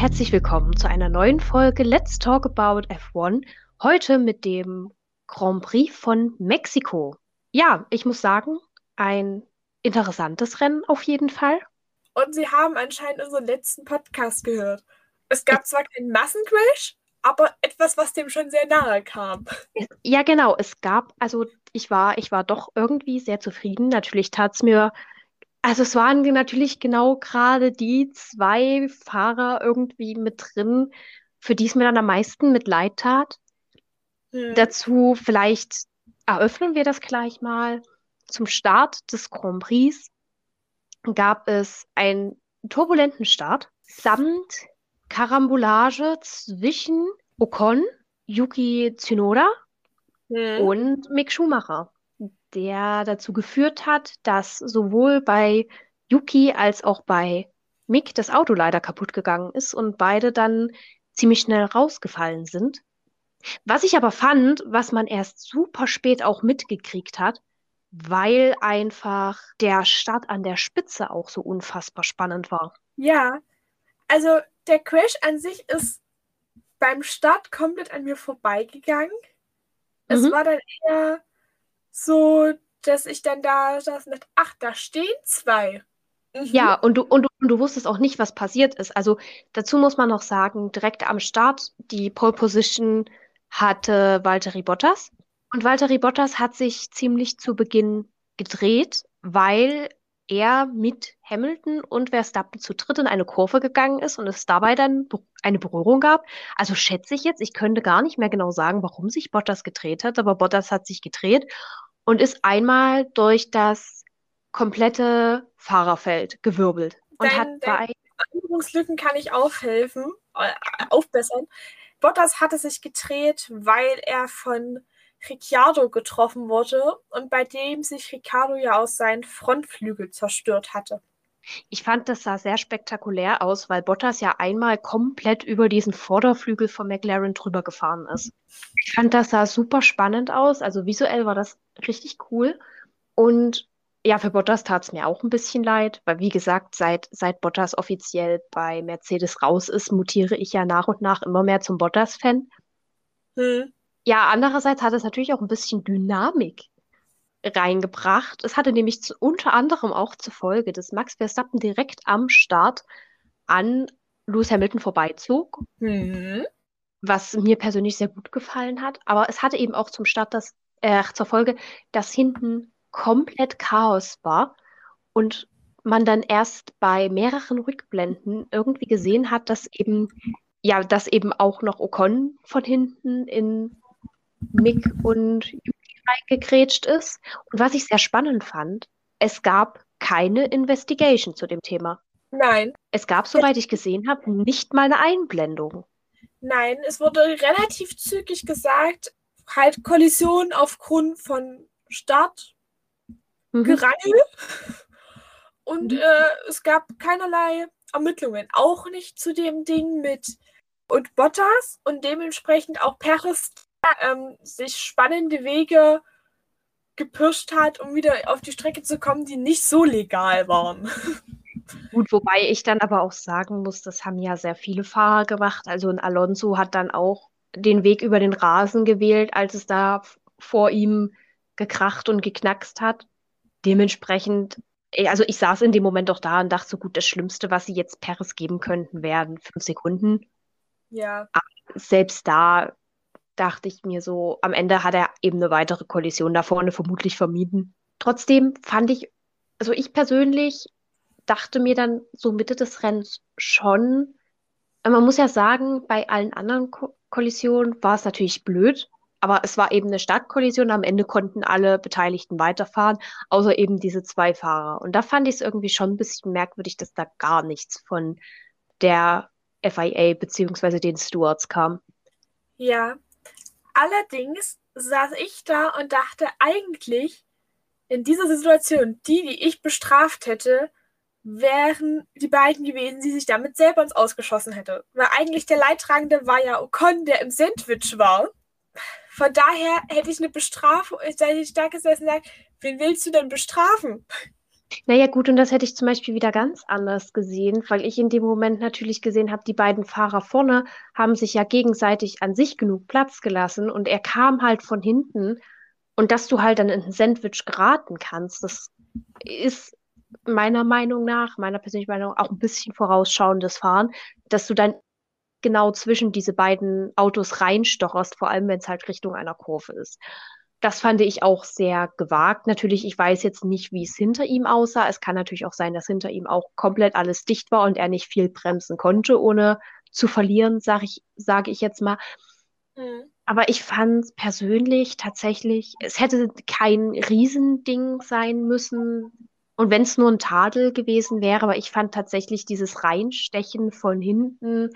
Herzlich willkommen zu einer neuen Folge Let's Talk About F1. Heute mit dem Grand Prix von Mexiko. Ja, ich muss sagen, ein interessantes Rennen auf jeden Fall. Und Sie haben anscheinend unseren letzten Podcast gehört. Es gab zwar keinen Massencrash, aber etwas, was dem schon sehr nahe kam. Ja, genau. Es gab, also ich war, ich war doch irgendwie sehr zufrieden. Natürlich tat es mir, also es waren natürlich genau gerade die zwei Fahrer irgendwie mit drin, für die es mir dann am meisten mit leid tat. Hm. Dazu vielleicht eröffnen wir das gleich mal. Zum Start des Grand Prix gab es einen turbulenten Start samt Karambolage zwischen Ocon, Yuki Tsunoda hm. und Mick Schumacher, der dazu geführt hat, dass sowohl bei Yuki als auch bei Mick das Auto leider kaputt gegangen ist und beide dann ziemlich schnell rausgefallen sind. Was ich aber fand, was man erst super spät auch mitgekriegt hat, weil einfach der Start an der Spitze auch so unfassbar spannend war. Ja, also der Crash an sich ist beim Start komplett an mir vorbeigegangen. Mhm. Es war dann eher so, dass ich dann da saß und dachte, ach, da stehen zwei. Mhm. Ja, und du, und, du, und du wusstest auch nicht, was passiert ist. Also dazu muss man noch sagen, direkt am Start, die Pole Position hatte Valtteri Bottas. Und Valtteri Bottas hat sich ziemlich zu Beginn gedreht, weil er mit Hamilton und Verstappen zu dritt in eine Kurve gegangen ist und es dabei dann eine Berührung gab. Also schätze ich jetzt, ich könnte gar nicht mehr genau sagen, warum sich Bottas gedreht hat, aber Bottas hat sich gedreht und ist einmal durch das komplette Fahrerfeld gewirbelt und dein, hat bei Erinnerungslücken kann ich aufhelfen, äh, aufbessern. Bottas hatte sich gedreht, weil er von Ricciardo getroffen wurde und bei dem sich Ricciardo ja aus seinen Frontflügel zerstört hatte. Ich fand, das sah sehr spektakulär aus, weil Bottas ja einmal komplett über diesen Vorderflügel von McLaren drüber gefahren ist. Ich fand, das sah super spannend aus. Also visuell war das richtig cool. Und ja, für Bottas tat es mir auch ein bisschen leid, weil wie gesagt, seit, seit Bottas offiziell bei Mercedes raus ist, mutiere ich ja nach und nach immer mehr zum Bottas-Fan. Hm. Ja, andererseits hat es natürlich auch ein bisschen Dynamik reingebracht. Es hatte nämlich zu, unter anderem auch zur Folge, dass Max Verstappen direkt am Start an Lewis Hamilton vorbeizog, mhm. was mir persönlich sehr gut gefallen hat. Aber es hatte eben auch zum Start das, äh, zur Folge, dass hinten komplett Chaos war und man dann erst bei mehreren Rückblenden irgendwie gesehen hat, dass eben ja, dass eben auch noch Ocon von hinten in Mick und Yuki reingekrätscht ist. Und was ich sehr spannend fand, es gab keine Investigation zu dem Thema. Nein. Es gab, soweit ich gesehen habe, nicht mal eine Einblendung. Nein, es wurde relativ zügig gesagt, halt Kollision aufgrund von Start, mhm. Gerangel. Und mhm. äh, es gab keinerlei Ermittlungen. Auch nicht zu dem Ding mit und Bottas und dementsprechend auch Peres ähm, sich spannende Wege gepirscht hat, um wieder auf die Strecke zu kommen, die nicht so legal waren. Gut, wobei ich dann aber auch sagen muss, das haben ja sehr viele Fahrer gemacht. Also ein Alonso hat dann auch den Weg über den Rasen gewählt, als es da vor ihm gekracht und geknackst hat. Dementsprechend, also ich saß in dem Moment doch da und dachte so gut, das Schlimmste, was sie jetzt Peres geben könnten, wären fünf Sekunden. Ja. Aber selbst da dachte ich mir so, am Ende hat er eben eine weitere Kollision da vorne vermutlich vermieden. Trotzdem fand ich, also ich persönlich dachte mir dann so Mitte des Rennens schon, man muss ja sagen, bei allen anderen Ko Kollisionen war es natürlich blöd, aber es war eben eine Startkollision. Am Ende konnten alle Beteiligten weiterfahren, außer eben diese zwei Fahrer. Und da fand ich es irgendwie schon ein bisschen merkwürdig, dass da gar nichts von der FIA bzw. den Stewards kam. Ja, Allerdings saß ich da und dachte eigentlich, in dieser Situation, die, die ich bestraft hätte, wären die beiden gewesen, die sich damit selber ins Ausgeschossen hätte. Weil eigentlich der Leidtragende war ja Ocon, der im Sandwich war. Von daher hätte ich eine Bestrafung, hätte ich da gesessen und gesagt, wen willst du denn bestrafen? Naja, gut, und das hätte ich zum Beispiel wieder ganz anders gesehen, weil ich in dem Moment natürlich gesehen habe, die beiden Fahrer vorne haben sich ja gegenseitig an sich genug Platz gelassen und er kam halt von hinten und dass du halt dann in ein Sandwich geraten kannst, das ist meiner Meinung nach, meiner persönlichen Meinung auch ein bisschen vorausschauendes Fahren, dass du dann genau zwischen diese beiden Autos reinstocherst, vor allem wenn es halt Richtung einer Kurve ist. Das fand ich auch sehr gewagt. Natürlich, ich weiß jetzt nicht, wie es hinter ihm aussah. Es kann natürlich auch sein, dass hinter ihm auch komplett alles dicht war und er nicht viel bremsen konnte, ohne zu verlieren, sage ich, sage ich jetzt mal. Mhm. Aber ich fand persönlich tatsächlich, es hätte kein Riesending sein müssen. Und wenn es nur ein Tadel gewesen wäre, aber ich fand tatsächlich dieses Reinstechen von hinten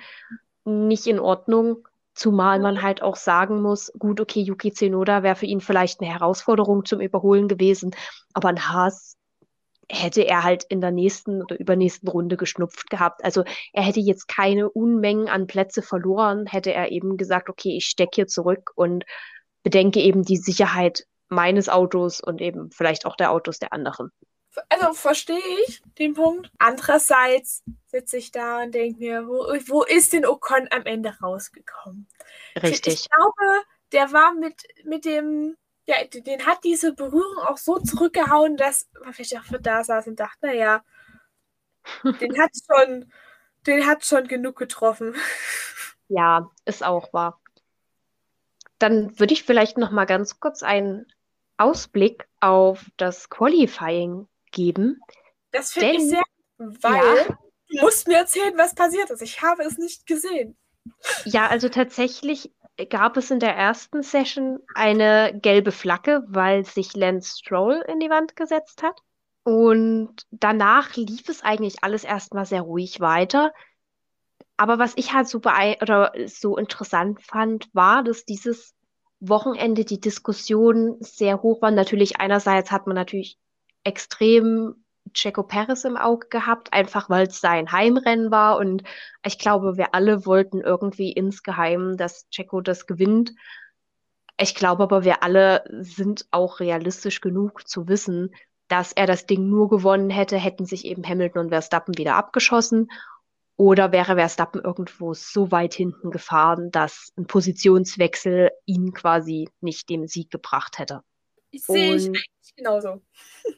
nicht in Ordnung. Zumal man halt auch sagen muss, gut, okay, Yuki Tsunoda wäre für ihn vielleicht eine Herausforderung zum Überholen gewesen, aber ein Haas hätte er halt in der nächsten oder übernächsten Runde geschnupft gehabt. Also er hätte jetzt keine Unmengen an Plätze verloren, hätte er eben gesagt, okay, ich stecke hier zurück und bedenke eben die Sicherheit meines Autos und eben vielleicht auch der Autos der anderen also verstehe ich den Punkt. Andererseits sitze ich da und denke mir, wo, wo ist denn Ocon am Ende rausgekommen? Richtig. Ich, ich glaube, der war mit, mit dem, ja, den hat diese Berührung auch so zurückgehauen, dass man vielleicht auch da saß und dachte, naja, den hat schon, den hat schon genug getroffen. Ja, ist auch wahr. Dann würde ich vielleicht noch mal ganz kurz einen Ausblick auf das Qualifying geben. Das finde ich sehr, weil ja, du musst mir erzählen, was passiert ist. Ich habe es nicht gesehen. Ja, also tatsächlich gab es in der ersten Session eine gelbe Flagge, weil sich Lance Stroll in die Wand gesetzt hat. Und danach lief es eigentlich alles erstmal sehr ruhig weiter. Aber was ich halt so, oder so interessant fand, war, dass dieses Wochenende die Diskussion sehr hoch war. Natürlich einerseits hat man natürlich extrem Checo Perez im Auge gehabt, einfach weil es sein Heimrennen war. Und ich glaube, wir alle wollten irgendwie insgeheim, dass Checo das gewinnt. Ich glaube aber, wir alle sind auch realistisch genug zu wissen, dass er das Ding nur gewonnen hätte, hätten sich eben Hamilton und Verstappen wieder abgeschossen. Oder wäre Verstappen irgendwo so weit hinten gefahren, dass ein Positionswechsel ihn quasi nicht dem Sieg gebracht hätte. Ich sehe ich eigentlich genauso.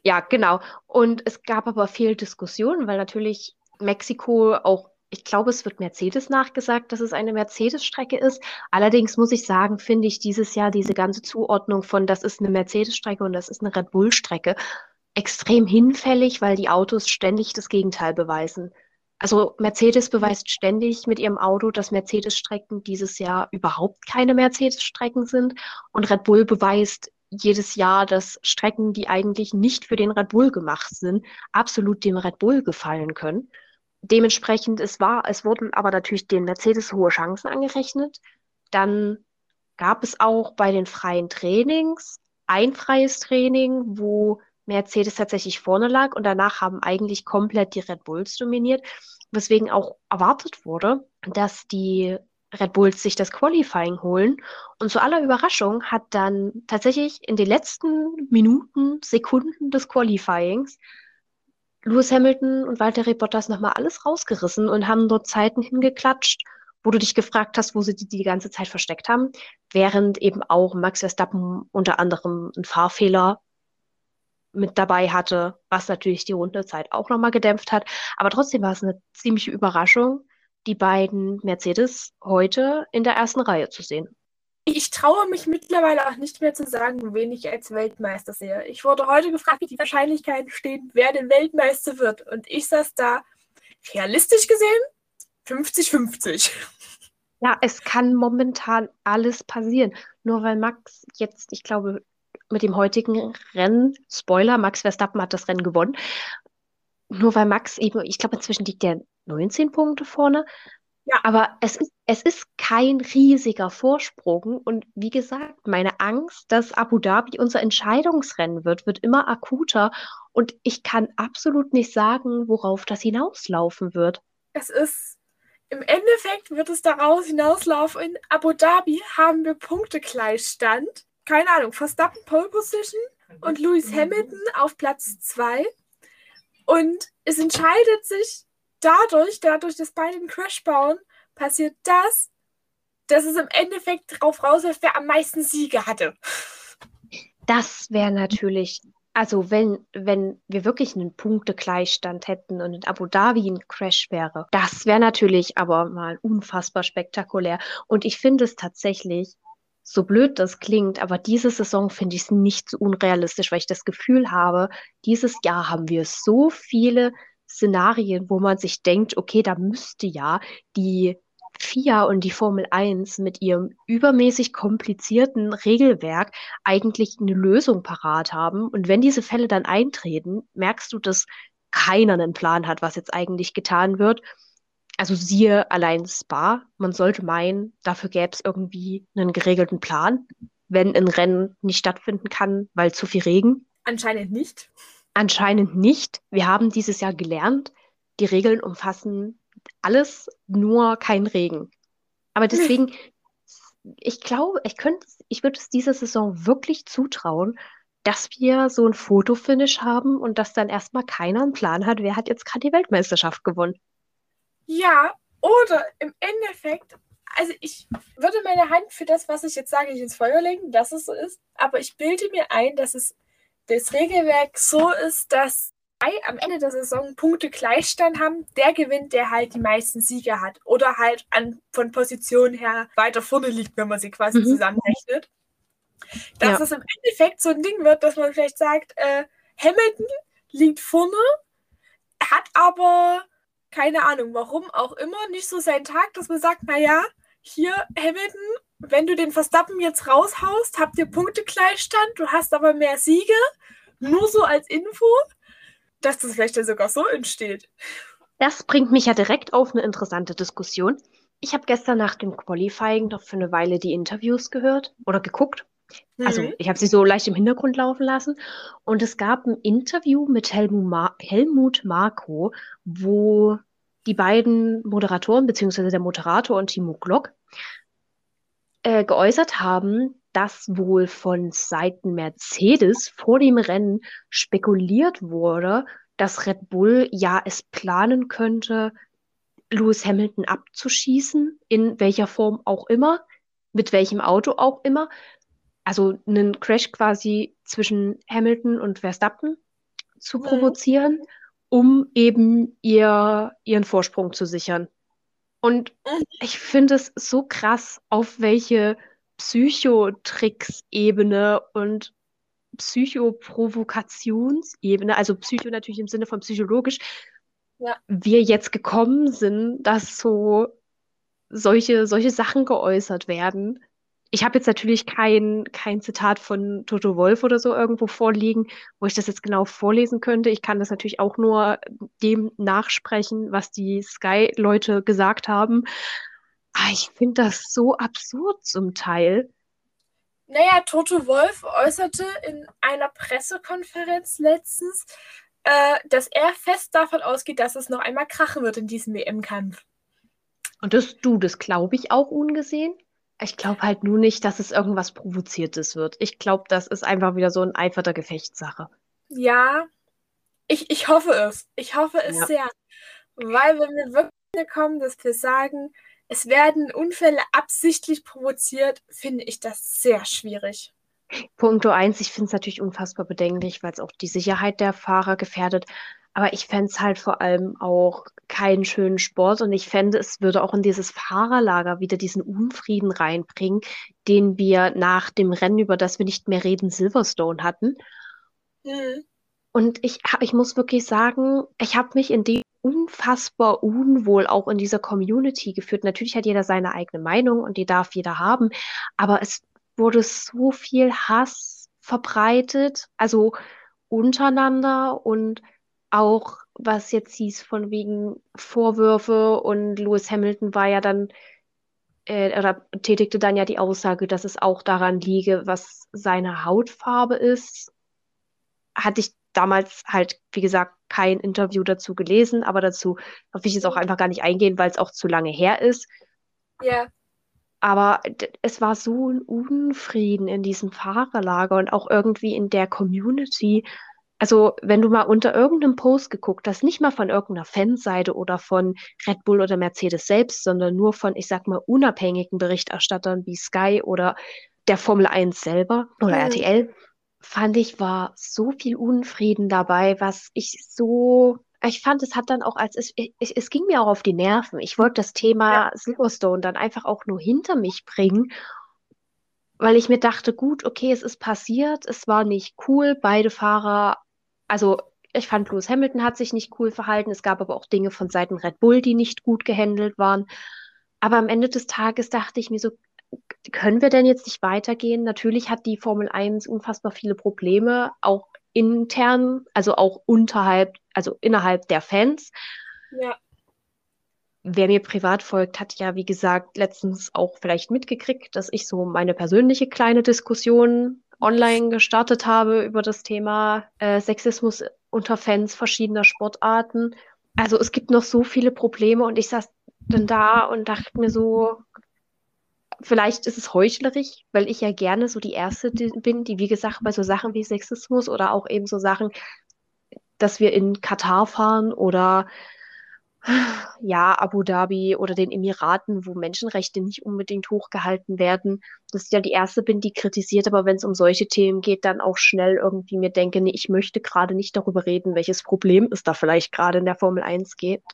Ja, genau. Und es gab aber viel Diskussion, weil natürlich Mexiko auch, ich glaube, es wird Mercedes nachgesagt, dass es eine Mercedes-Strecke ist. Allerdings muss ich sagen, finde ich dieses Jahr diese ganze Zuordnung von, das ist eine Mercedes-Strecke und das ist eine Red Bull-Strecke, extrem hinfällig, weil die Autos ständig das Gegenteil beweisen. Also Mercedes beweist ständig mit ihrem Auto, dass Mercedes-Strecken dieses Jahr überhaupt keine Mercedes-Strecken sind. Und Red Bull beweist jedes Jahr, dass Strecken, die eigentlich nicht für den Red Bull gemacht sind, absolut dem Red Bull gefallen können. Dementsprechend, es war, es wurden aber natürlich den Mercedes hohe Chancen angerechnet. Dann gab es auch bei den freien Trainings ein freies Training, wo Mercedes tatsächlich vorne lag und danach haben eigentlich komplett die Red Bulls dominiert, weswegen auch erwartet wurde, dass die Red Bulls sich das Qualifying holen. Und zu aller Überraschung hat dann tatsächlich in den letzten Minuten, Sekunden des Qualifyings Lewis Hamilton und Valtteri Bottas nochmal alles rausgerissen und haben dort Zeiten hingeklatscht, wo du dich gefragt hast, wo sie die die ganze Zeit versteckt haben, während eben auch Max Verstappen unter anderem einen Fahrfehler mit dabei hatte, was natürlich die Rundezeit auch nochmal gedämpft hat. Aber trotzdem war es eine ziemliche Überraschung, die beiden Mercedes heute in der ersten Reihe zu sehen. Ich traue mich mittlerweile auch nicht mehr zu sagen, wen ich als Weltmeister sehe. Ich wurde heute gefragt, wie die Wahrscheinlichkeiten stehen, wer den Weltmeister wird. Und ich saß da, realistisch gesehen, 50-50. Ja, es kann momentan alles passieren. Nur weil Max jetzt, ich glaube, mit dem heutigen Rennen, Spoiler, Max Verstappen hat das Rennen gewonnen. Nur weil Max eben, ich glaube, inzwischen liegt der 19 Punkte vorne. Ja. Aber es ist, es ist kein riesiger Vorsprung. Und wie gesagt, meine Angst, dass Abu Dhabi unser Entscheidungsrennen wird, wird immer akuter. Und ich kann absolut nicht sagen, worauf das hinauslaufen wird. Es ist, im Endeffekt wird es daraus hinauslaufen. In Abu Dhabi haben wir Punktegleichstand. Keine Ahnung, Verstappen Pole Position und Lewis Hamilton auf Platz 2. Und es entscheidet sich dadurch, dadurch, dass beide einen Crash bauen, passiert das, dass es im Endeffekt darauf rausläuft, wer am meisten Siege hatte. Das wäre natürlich, also wenn, wenn wir wirklich einen Punktegleichstand hätten und in Abu Dhabi ein Crash wäre, das wäre natürlich aber mal unfassbar spektakulär. Und ich finde es tatsächlich, so blöd das klingt, aber diese Saison finde ich es nicht so unrealistisch, weil ich das Gefühl habe, dieses Jahr haben wir so viele Szenarien, wo man sich denkt, okay, da müsste ja die FIA und die Formel 1 mit ihrem übermäßig komplizierten Regelwerk eigentlich eine Lösung parat haben. Und wenn diese Fälle dann eintreten, merkst du, dass keiner einen Plan hat, was jetzt eigentlich getan wird. Also siehe allein Spa. Man sollte meinen, dafür gäbe es irgendwie einen geregelten Plan, wenn ein Rennen nicht stattfinden kann, weil zu viel Regen. Anscheinend nicht. Anscheinend nicht. Wir haben dieses Jahr gelernt, die Regeln umfassen alles, nur kein Regen. Aber deswegen, ich glaube, ich könnte, ich würde es dieser Saison wirklich zutrauen, dass wir so ein Fotofinish haben und dass dann erstmal keiner einen Plan hat, wer hat jetzt gerade die Weltmeisterschaft gewonnen. Ja, oder im Endeffekt, also ich würde meine Hand für das, was ich jetzt sage, nicht ins Feuer legen, dass es so ist, aber ich bilde mir ein, dass es das Regelwerk so ist, dass am Ende der Saison Punkte Gleichstand haben, der gewinnt, der halt die meisten Siege hat. Oder halt an, von Position her weiter vorne liegt, wenn man sie quasi mhm. zusammenrechnet. Dass ja. es im Endeffekt so ein Ding wird, dass man vielleicht sagt, äh, Hamilton liegt vorne, hat aber keine Ahnung, warum auch immer, nicht so seinen Tag, dass man sagt, naja, hier, Hamilton, wenn du den Verstappen jetzt raushaust, habt ihr Punktegleichstand, du hast aber mehr Siege, nur so als Info dass das vielleicht ja sogar so entsteht. Das bringt mich ja direkt auf eine interessante Diskussion. Ich habe gestern nach dem Qualifying noch für eine Weile die Interviews gehört oder geguckt. Also mhm. ich habe sie so leicht im Hintergrund laufen lassen. Und es gab ein Interview mit Helmut, Mar Helmut Marko, wo die beiden Moderatoren, beziehungsweise der Moderator und Timo Glock, äh, geäußert haben, dass wohl von Seiten Mercedes vor dem Rennen spekuliert wurde, dass Red Bull ja es planen könnte, Lewis Hamilton abzuschießen, in welcher Form auch immer, mit welchem Auto auch immer. Also einen Crash quasi zwischen Hamilton und Verstappen zu mhm. provozieren, um eben ihr, ihren Vorsprung zu sichern. Und ich finde es so krass, auf welche Psychotricks-Ebene und Psychoprovokationsebene, also Psycho natürlich im Sinne von psychologisch, ja. wir jetzt gekommen sind, dass so solche, solche Sachen geäußert werden. Ich habe jetzt natürlich kein, kein Zitat von Toto Wolf oder so irgendwo vorliegen, wo ich das jetzt genau vorlesen könnte. Ich kann das natürlich auch nur dem nachsprechen, was die Sky-Leute gesagt haben. Ah, ich finde das so absurd zum Teil. Naja, Toto Wolf äußerte in einer Pressekonferenz letztens, äh, dass er fest davon ausgeht, dass es noch einmal krachen wird in diesem WM-Kampf. Und das, du, das glaube ich auch ungesehen. Ich glaube halt nur nicht, dass es irgendwas Provoziertes wird. Ich glaube, das ist einfach wieder so ein Eifer der Gefechtssache. Ja, ich, ich hoffe es. Ich hoffe es ja. sehr. Weil wenn wir wirklich kommen, dass wir sagen, es werden Unfälle absichtlich provoziert, finde ich das sehr schwierig. Punkt 1, ich finde es natürlich unfassbar bedenklich, weil es auch die Sicherheit der Fahrer gefährdet. Aber ich fände es halt vor allem auch keinen schönen Sport und ich fände, es würde auch in dieses Fahrerlager wieder diesen Unfrieden reinbringen, den wir nach dem Rennen, über das wir nicht mehr reden, Silverstone hatten. Mhm. Und ich, ich muss wirklich sagen, ich habe mich in dem unfassbar unwohl auch in dieser Community geführt. Natürlich hat jeder seine eigene Meinung und die darf jeder haben, aber es wurde so viel Hass verbreitet, also untereinander und auch was jetzt hieß von wegen Vorwürfe und Lewis Hamilton war ja dann äh, oder tätigte dann ja die Aussage, dass es auch daran liege, was seine Hautfarbe ist. Hatte ich damals halt, wie gesagt, kein Interview dazu gelesen, aber dazu darf ich jetzt auch einfach gar nicht eingehen, weil es auch zu lange her ist. Ja. Aber es war so ein Unfrieden in diesem Fahrerlager und auch irgendwie in der Community, also wenn du mal unter irgendeinem Post geguckt hast, nicht mal von irgendeiner Fanseite oder von Red Bull oder Mercedes selbst, sondern nur von, ich sag mal, unabhängigen Berichterstattern wie Sky oder der Formel 1 selber oder mhm. RTL, fand ich, war so viel Unfrieden dabei, was ich so ich fand, es hat dann auch als es, es, es ging mir auch auf die Nerven. Ich wollte das Thema ja. Silverstone dann einfach auch nur hinter mich bringen, weil ich mir dachte, gut, okay, es ist passiert, es war nicht cool, beide Fahrer also ich fand Lewis Hamilton hat sich nicht cool verhalten. Es gab aber auch Dinge von Seiten Red Bull, die nicht gut gehandelt waren. Aber am Ende des Tages dachte ich mir so, können wir denn jetzt nicht weitergehen? Natürlich hat die Formel 1 unfassbar viele Probleme, auch intern, also auch unterhalb, also innerhalb der Fans. Ja. Wer mir privat folgt, hat ja, wie gesagt, letztens auch vielleicht mitgekriegt, dass ich so meine persönliche kleine Diskussion online gestartet habe über das Thema äh, Sexismus unter Fans verschiedener Sportarten. Also es gibt noch so viele Probleme und ich saß dann da und dachte mir so, vielleicht ist es heuchlerisch, weil ich ja gerne so die Erste bin, die, wie gesagt, bei so Sachen wie Sexismus oder auch eben so Sachen, dass wir in Katar fahren oder ja, Abu Dhabi oder den Emiraten, wo Menschenrechte nicht unbedingt hochgehalten werden, dass ich ja die Erste bin, die kritisiert, aber wenn es um solche Themen geht, dann auch schnell irgendwie mir denke, nee, ich möchte gerade nicht darüber reden, welches Problem es da vielleicht gerade in der Formel 1 gibt.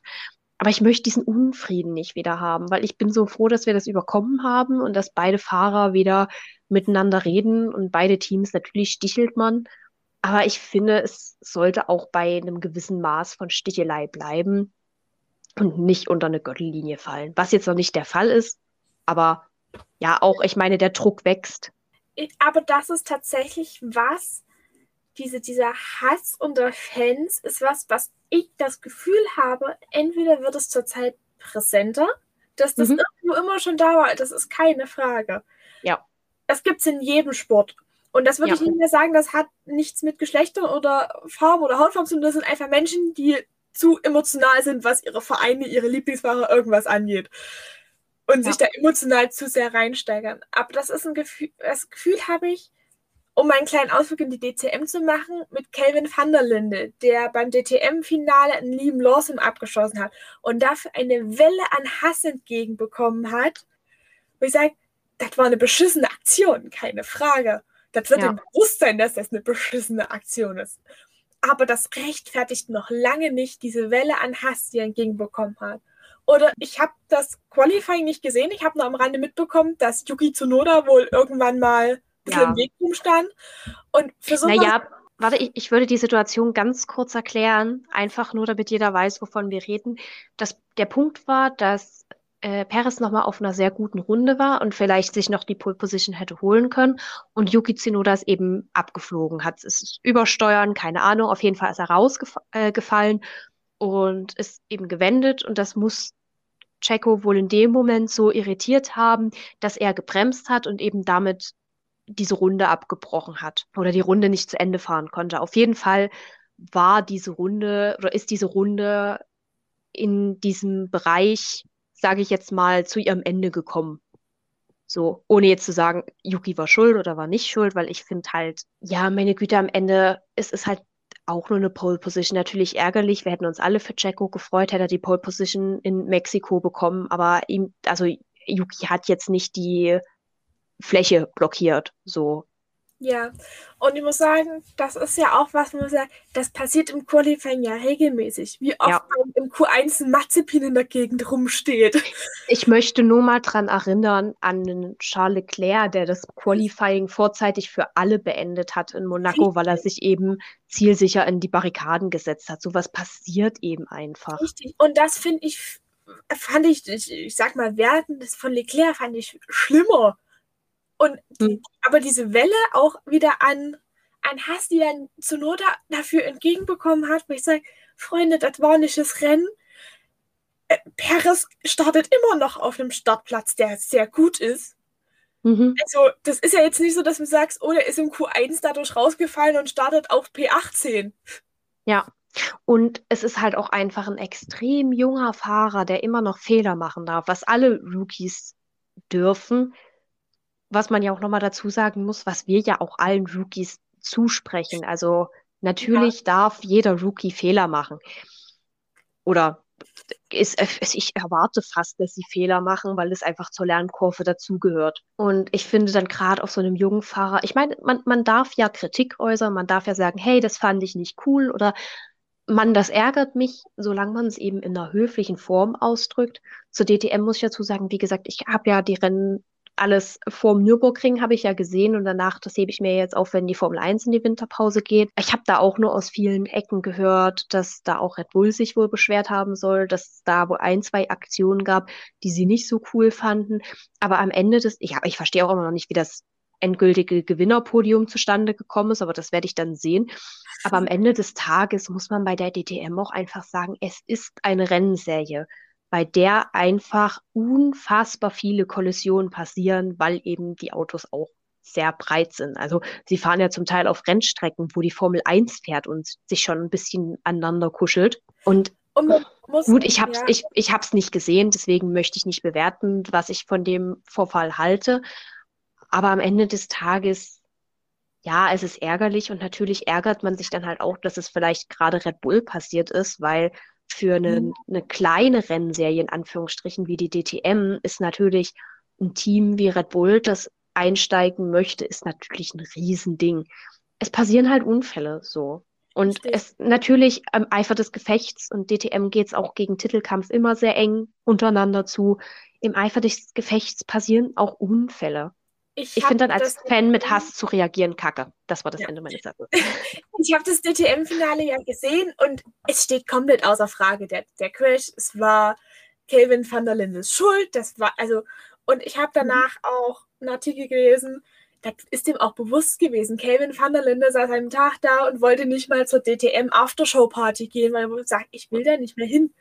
Aber ich möchte diesen Unfrieden nicht wieder haben, weil ich bin so froh, dass wir das überkommen haben und dass beide Fahrer wieder miteinander reden und beide Teams, natürlich stichelt man. Aber ich finde, es sollte auch bei einem gewissen Maß von Stichelei bleiben und nicht unter eine Gürtellinie fallen. Was jetzt noch nicht der Fall ist, aber ja, auch, ich meine, der Druck wächst. Aber das ist tatsächlich was, diese, dieser Hass unter Fans ist was, was ich das Gefühl habe, entweder wird es zurzeit präsenter, dass das mhm. irgendwo immer schon da war, das ist keine Frage. Ja. Das gibt es in jedem Sport. Und das würde ja. ich nicht mehr sagen, das hat nichts mit Geschlechtern oder Farben oder Hautfarben zu tun. Das sind einfach Menschen, die zu emotional sind, was ihre Vereine, ihre Lieblingsfahrer, irgendwas angeht. Und ja. sich da emotional zu sehr reinsteigern. Aber das ist ein Gefühl, das Gefühl habe ich, um einen kleinen Ausflug in die DTM zu machen, mit Kelvin van der Linde, der beim DTM-Finale einen lieben Lawson abgeschossen hat und dafür eine Welle an Hass entgegenbekommen hat. Wo ich sage, das war eine beschissene Aktion, keine Frage. Das wird ja. im Bewusstsein, dass das eine beschissene Aktion ist aber das rechtfertigt noch lange nicht diese Welle an Hass, die er entgegenbekommen hat. Oder ich habe das Qualifying nicht gesehen, ich habe nur am Rande mitbekommen, dass Yuki Tsunoda wohl irgendwann mal ja. im Weg rumstand. Und für so Naja, warte, ich, ich würde die Situation ganz kurz erklären, einfach nur, damit jeder weiß, wovon wir reden. Das, der Punkt war, dass äh, Perez nochmal auf einer sehr guten Runde war und vielleicht sich noch die Pole Position hätte holen können. Und Yuki Tsunoda ist eben abgeflogen, hat es übersteuern, keine Ahnung, auf jeden Fall ist er rausgefallen äh, und ist eben gewendet. Und das muss Checo wohl in dem Moment so irritiert haben, dass er gebremst hat und eben damit diese Runde abgebrochen hat oder die Runde nicht zu Ende fahren konnte. Auf jeden Fall war diese Runde oder ist diese Runde in diesem Bereich sage ich jetzt mal, zu ihrem Ende gekommen. So, ohne jetzt zu sagen, Yuki war schuld oder war nicht schuld, weil ich finde halt, ja, meine Güte, am Ende ist es halt auch nur eine Pole Position. Natürlich ärgerlich. Wir hätten uns alle für Checo gefreut, hätte er die Pole Position in Mexiko bekommen. Aber ihm, also Yuki hat jetzt nicht die Fläche blockiert. So, ja, und ich muss sagen, das ist ja auch was, man sagt, das passiert im Qualifying ja regelmäßig. Wie oft ja. im Q1 ein Mazepin in der Gegend rumsteht. Ich möchte nur mal daran erinnern an Charles Leclerc, der das Qualifying vorzeitig für alle beendet hat in Monaco, weil er sich eben zielsicher in die Barrikaden gesetzt hat. Sowas passiert eben einfach. Richtig. Und das finde ich, fand ich, ich, ich sag mal, während des von Leclerc fand ich schlimmer und mhm. aber diese Welle auch wieder an, an Hass, die dann zur Not dafür entgegenbekommen hat, wo ich sage, Freunde, das war nicht das Rennen. Äh, Perez startet immer noch auf einem Startplatz, der sehr gut ist. Mhm. Also, das ist ja jetzt nicht so, dass du sagst, oh, der ist im Q1 dadurch rausgefallen und startet auf P18. Ja, und es ist halt auch einfach ein extrem junger Fahrer, der immer noch Fehler machen darf, was alle Rookies dürfen was man ja auch nochmal dazu sagen muss, was wir ja auch allen Rookies zusprechen. Also Natürlich ja. darf jeder Rookie Fehler machen. Oder ist, ich erwarte fast, dass sie Fehler machen, weil es einfach zur Lernkurve dazugehört. Und ich finde dann gerade auf so einem jungen Fahrer, ich meine, man, man darf ja Kritik äußern, man darf ja sagen, hey, das fand ich nicht cool oder man, das ärgert mich, solange man es eben in einer höflichen Form ausdrückt. Zur DTM muss ich dazu sagen, wie gesagt, ich habe ja die Rennen alles vor dem Nürburgring habe ich ja gesehen und danach, das hebe ich mir jetzt auf, wenn die Formel 1 in die Winterpause geht. Ich habe da auch nur aus vielen Ecken gehört, dass da auch Red Bull sich wohl beschwert haben soll, dass es da wohl ein, zwei Aktionen gab, die sie nicht so cool fanden. Aber am Ende des, ja, ich verstehe auch immer noch nicht, wie das endgültige Gewinnerpodium zustande gekommen ist, aber das werde ich dann sehen. Aber am Ende des Tages muss man bei der DTM auch einfach sagen, es ist eine Rennserie bei der einfach unfassbar viele Kollisionen passieren, weil eben die Autos auch sehr breit sind. Also sie fahren ja zum Teil auf Rennstrecken, wo die Formel 1 fährt und sich schon ein bisschen aneinander kuschelt. Und, muss, gut, ich habe es ja. ich, ich hab's nicht gesehen, deswegen möchte ich nicht bewerten, was ich von dem Vorfall halte. Aber am Ende des Tages, ja, es ist ärgerlich und natürlich ärgert man sich dann halt auch, dass es vielleicht gerade Red Bull passiert ist, weil für eine, mhm. eine kleine Rennserie in Anführungsstrichen wie die DTM ist natürlich ein Team wie Red Bull, das einsteigen möchte, ist natürlich ein Riesending. Es passieren halt Unfälle so. Und es natürlich am Eifer des Gefechts und DTM geht es auch gegen Titelkampf immer sehr eng untereinander zu. Im Eifer des Gefechts passieren auch Unfälle. Ich, ich finde dann als Fan mit Hass zu reagieren kacke. Das war das ja. Ende meines Satzes. ich habe das DTM-Finale ja gesehen und es steht komplett außer Frage. Der, der Crash, es war Calvin van der Lindes Schuld. Das war, also, und ich habe danach mhm. auch einen Artikel gelesen, das ist ihm auch bewusst gewesen. Calvin van der Linde saß einen Tag da und wollte nicht mal zur DTM Aftershow Party gehen, weil er sagt, ich will da nicht mehr hin.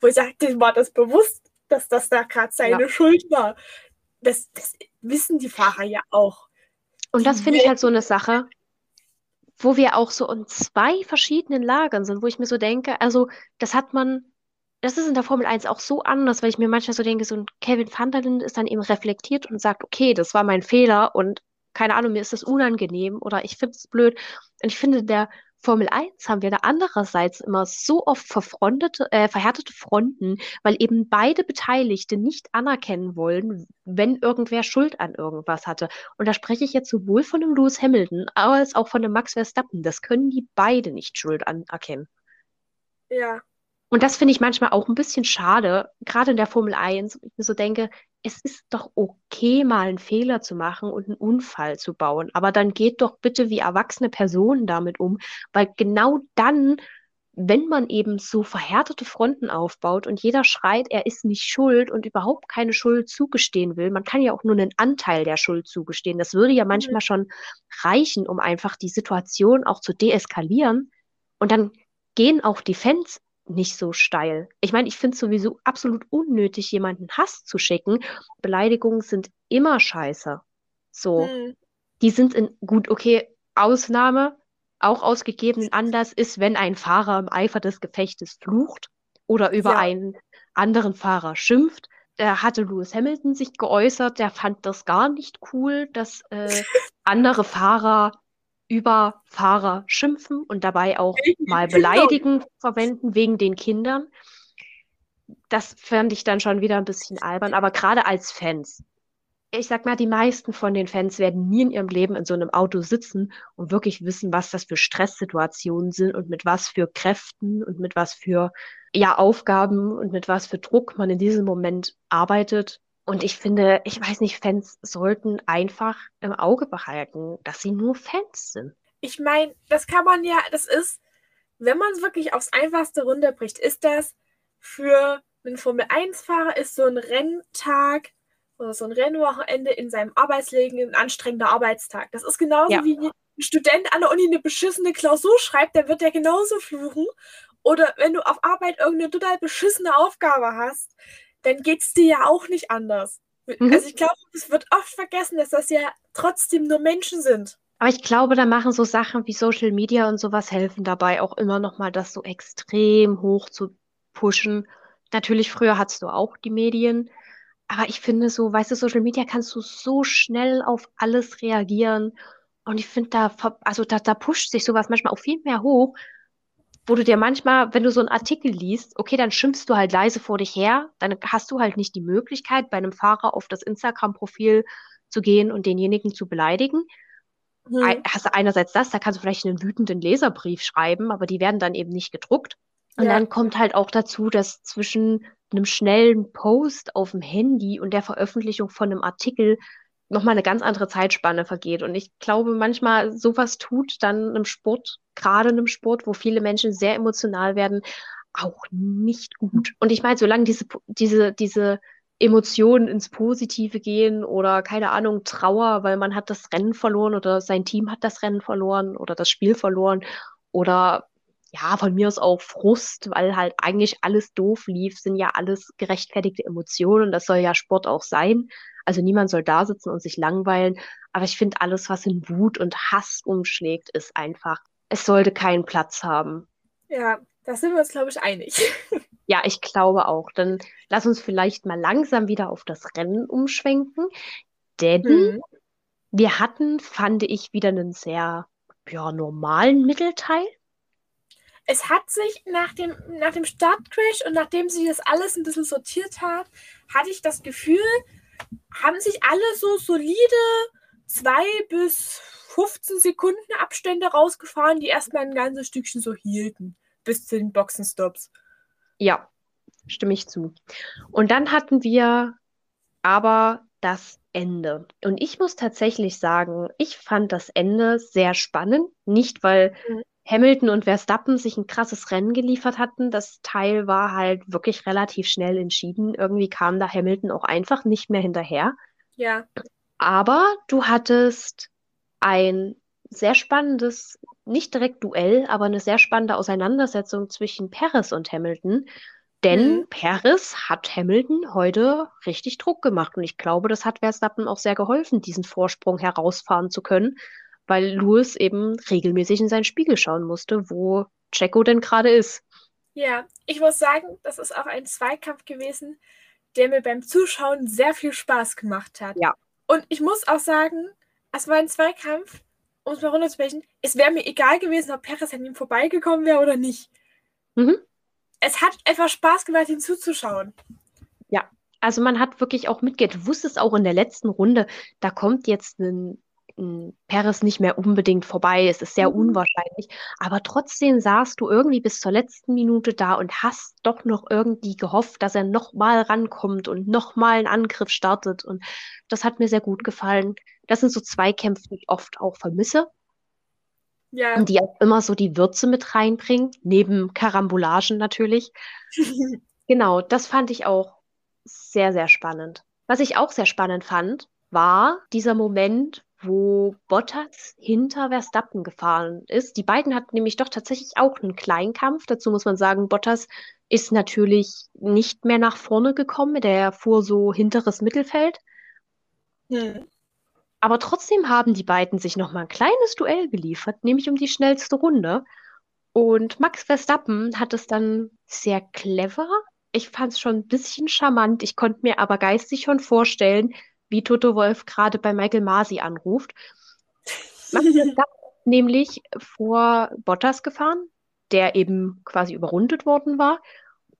Wo ich sagte, war das bewusst, dass das da gerade seine ja. Schuld war das, das wissen die Fahrer ja auch. Und das finde ich halt so eine Sache, wo wir auch so in zwei verschiedenen Lagern sind, wo ich mir so denke, also das hat man, das ist in der Formel 1 auch so anders, weil ich mir manchmal so denke, so ein Kevin van der Linde ist dann eben reflektiert und sagt, okay, das war mein Fehler und keine Ahnung, mir ist das unangenehm oder ich finde es blöd. Und ich finde, der Formel 1 haben wir da andererseits immer so oft verfrontete, äh, verhärtete Fronten, weil eben beide Beteiligte nicht anerkennen wollen, wenn irgendwer Schuld an irgendwas hatte. Und da spreche ich jetzt sowohl von dem Lewis Hamilton als auch von dem Max Verstappen. Das können die beide nicht Schuld anerkennen. Ja. Und das finde ich manchmal auch ein bisschen schade, gerade in der Formel 1, ich mir so denke, es ist doch okay, mal einen Fehler zu machen und einen Unfall zu bauen. Aber dann geht doch bitte wie erwachsene Personen damit um, weil genau dann, wenn man eben so verhärtete Fronten aufbaut und jeder schreit, er ist nicht schuld und überhaupt keine Schuld zugestehen will, man kann ja auch nur einen Anteil der Schuld zugestehen. Das würde ja mhm. manchmal schon reichen, um einfach die Situation auch zu deeskalieren. Und dann gehen auch die Fans nicht so steil. Ich meine, ich finde es sowieso absolut unnötig, jemanden Hass zu schicken. Beleidigungen sind immer scheiße. So. Hm. Die sind in, gut, okay, Ausnahme, auch ausgegebenen Anlass ist, wenn ein Fahrer im Eifer des Gefechtes flucht oder über ja. einen anderen Fahrer schimpft. Da hatte Lewis Hamilton sich geäußert, der fand das gar nicht cool, dass äh, andere Fahrer über Fahrer schimpfen und dabei auch mal beleidigen verwenden wegen den Kindern. Das fand ich dann schon wieder ein bisschen albern, aber gerade als Fans. Ich sag mal, die meisten von den Fans werden nie in ihrem Leben in so einem Auto sitzen und wirklich wissen, was das für Stresssituationen sind und mit was für Kräften und mit was für ja, Aufgaben und mit was für Druck man in diesem Moment arbeitet. Und ich finde, ich weiß nicht, Fans sollten einfach im Auge behalten, dass sie nur Fans sind. Ich meine, das kann man ja, das ist, wenn man es wirklich aufs Einfachste runterbricht, ist das für einen Formel-1-Fahrer ist so ein Renntag oder so ein Rennwochenende in seinem Arbeitsleben ein anstrengender Arbeitstag. Das ist genauso ja. wie ein Student an der Uni eine beschissene Klausur schreibt, der wird ja genauso fluchen. Oder wenn du auf Arbeit irgendeine total beschissene Aufgabe hast, dann geht es dir ja auch nicht anders. Mhm. Also ich glaube, es wird oft vergessen, dass das ja trotzdem nur Menschen sind. Aber ich glaube, da machen so Sachen wie Social Media und sowas helfen dabei auch immer noch mal, das so extrem hoch zu pushen. Natürlich, früher hattest du auch die Medien, aber ich finde so, weißt du, Social Media kannst du so schnell auf alles reagieren Und ich finde, da, also da, da pusht sich sowas manchmal auch viel mehr hoch, wo du dir manchmal, wenn du so einen Artikel liest, okay, dann schimpfst du halt leise vor dich her, dann hast du halt nicht die Möglichkeit, bei einem Fahrer auf das Instagram-Profil zu gehen und denjenigen zu beleidigen. Hm. Hast du einerseits das, da kannst du vielleicht einen wütenden Leserbrief schreiben, aber die werden dann eben nicht gedruckt. Und ja. dann kommt halt auch dazu, dass zwischen einem schnellen Post auf dem Handy und der Veröffentlichung von einem Artikel nochmal eine ganz andere Zeitspanne vergeht. Und ich glaube, manchmal sowas tut dann einem Sport, gerade einem Sport, wo viele Menschen sehr emotional werden, auch nicht gut. Und ich meine, solange diese, diese, diese Emotionen ins Positive gehen oder keine Ahnung, Trauer, weil man hat das Rennen verloren oder sein Team hat das Rennen verloren oder das Spiel verloren oder ja, von mir aus auch Frust, weil halt eigentlich alles doof lief, sind ja alles gerechtfertigte Emotionen. Das soll ja Sport auch sein. Also niemand soll da sitzen und sich langweilen. Aber ich finde, alles, was in Wut und Hass umschlägt, ist einfach, es sollte keinen Platz haben. Ja, da sind wir uns, glaube ich, einig. ja, ich glaube auch. Dann lass uns vielleicht mal langsam wieder auf das Rennen umschwenken. Denn hm. wir hatten, fand ich, wieder einen sehr ja, normalen Mittelteil. Es hat sich nach dem, nach dem Startcrash und nachdem sich das alles ein bisschen sortiert hat, hatte ich das Gefühl, haben sich alle so solide zwei bis 15 Sekunden Abstände rausgefahren, die erstmal ein ganzes Stückchen so hielten, bis zu den Boxenstops. Ja, stimme ich zu. Und dann hatten wir aber das Ende. Und ich muss tatsächlich sagen, ich fand das Ende sehr spannend. Nicht, weil mhm. Hamilton und Verstappen sich ein krasses Rennen geliefert hatten. Das Teil war halt wirklich relativ schnell entschieden. Irgendwie kam da Hamilton auch einfach nicht mehr hinterher. Ja. Aber du hattest ein sehr spannendes, nicht direkt Duell, aber eine sehr spannende Auseinandersetzung zwischen Paris und Hamilton. Denn mhm. Paris hat Hamilton heute richtig Druck gemacht. Und ich glaube, das hat Verstappen auch sehr geholfen, diesen Vorsprung herausfahren zu können weil Louis eben regelmäßig in seinen Spiegel schauen musste, wo Checo denn gerade ist. Ja, ich muss sagen, das ist auch ein Zweikampf gewesen, der mir beim Zuschauen sehr viel Spaß gemacht hat. Ja. Und ich muss auch sagen, es war ein Zweikampf, um es mal runterzubrechen, es wäre mir egal gewesen, ob Perez an ihm vorbeigekommen wäre oder nicht. Mhm. Es hat einfach Spaß gemacht, ihn zuzuschauen. Ja, also man hat wirklich auch mitgehört. Du wusstest auch in der letzten Runde, da kommt jetzt ein Paris nicht mehr unbedingt vorbei. Es ist sehr mhm. unwahrscheinlich. Aber trotzdem saßt du irgendwie bis zur letzten Minute da und hast doch noch irgendwie gehofft, dass er nochmal rankommt und nochmal einen Angriff startet. Und das hat mir sehr gut gefallen. Das sind so Zweikämpfe, die ich oft auch vermisse. Ja. Und die auch immer so die Würze mit reinbringen, neben Karambolagen natürlich. genau, das fand ich auch sehr, sehr spannend. Was ich auch sehr spannend fand, war dieser Moment, wo Bottas hinter Verstappen gefahren ist. Die beiden hatten nämlich doch tatsächlich auch einen Kleinkampf. Dazu muss man sagen, Bottas ist natürlich nicht mehr nach vorne gekommen. Der fuhr so hinteres Mittelfeld. Hm. Aber trotzdem haben die beiden sich noch mal ein kleines Duell geliefert, nämlich um die schnellste Runde. Und Max Verstappen hat es dann sehr clever. Ich fand es schon ein bisschen charmant. Ich konnte mir aber geistig schon vorstellen, wie Toto Wolf gerade bei Michael Masi anruft. Nämlich vor Bottas gefahren, der eben quasi überrundet worden war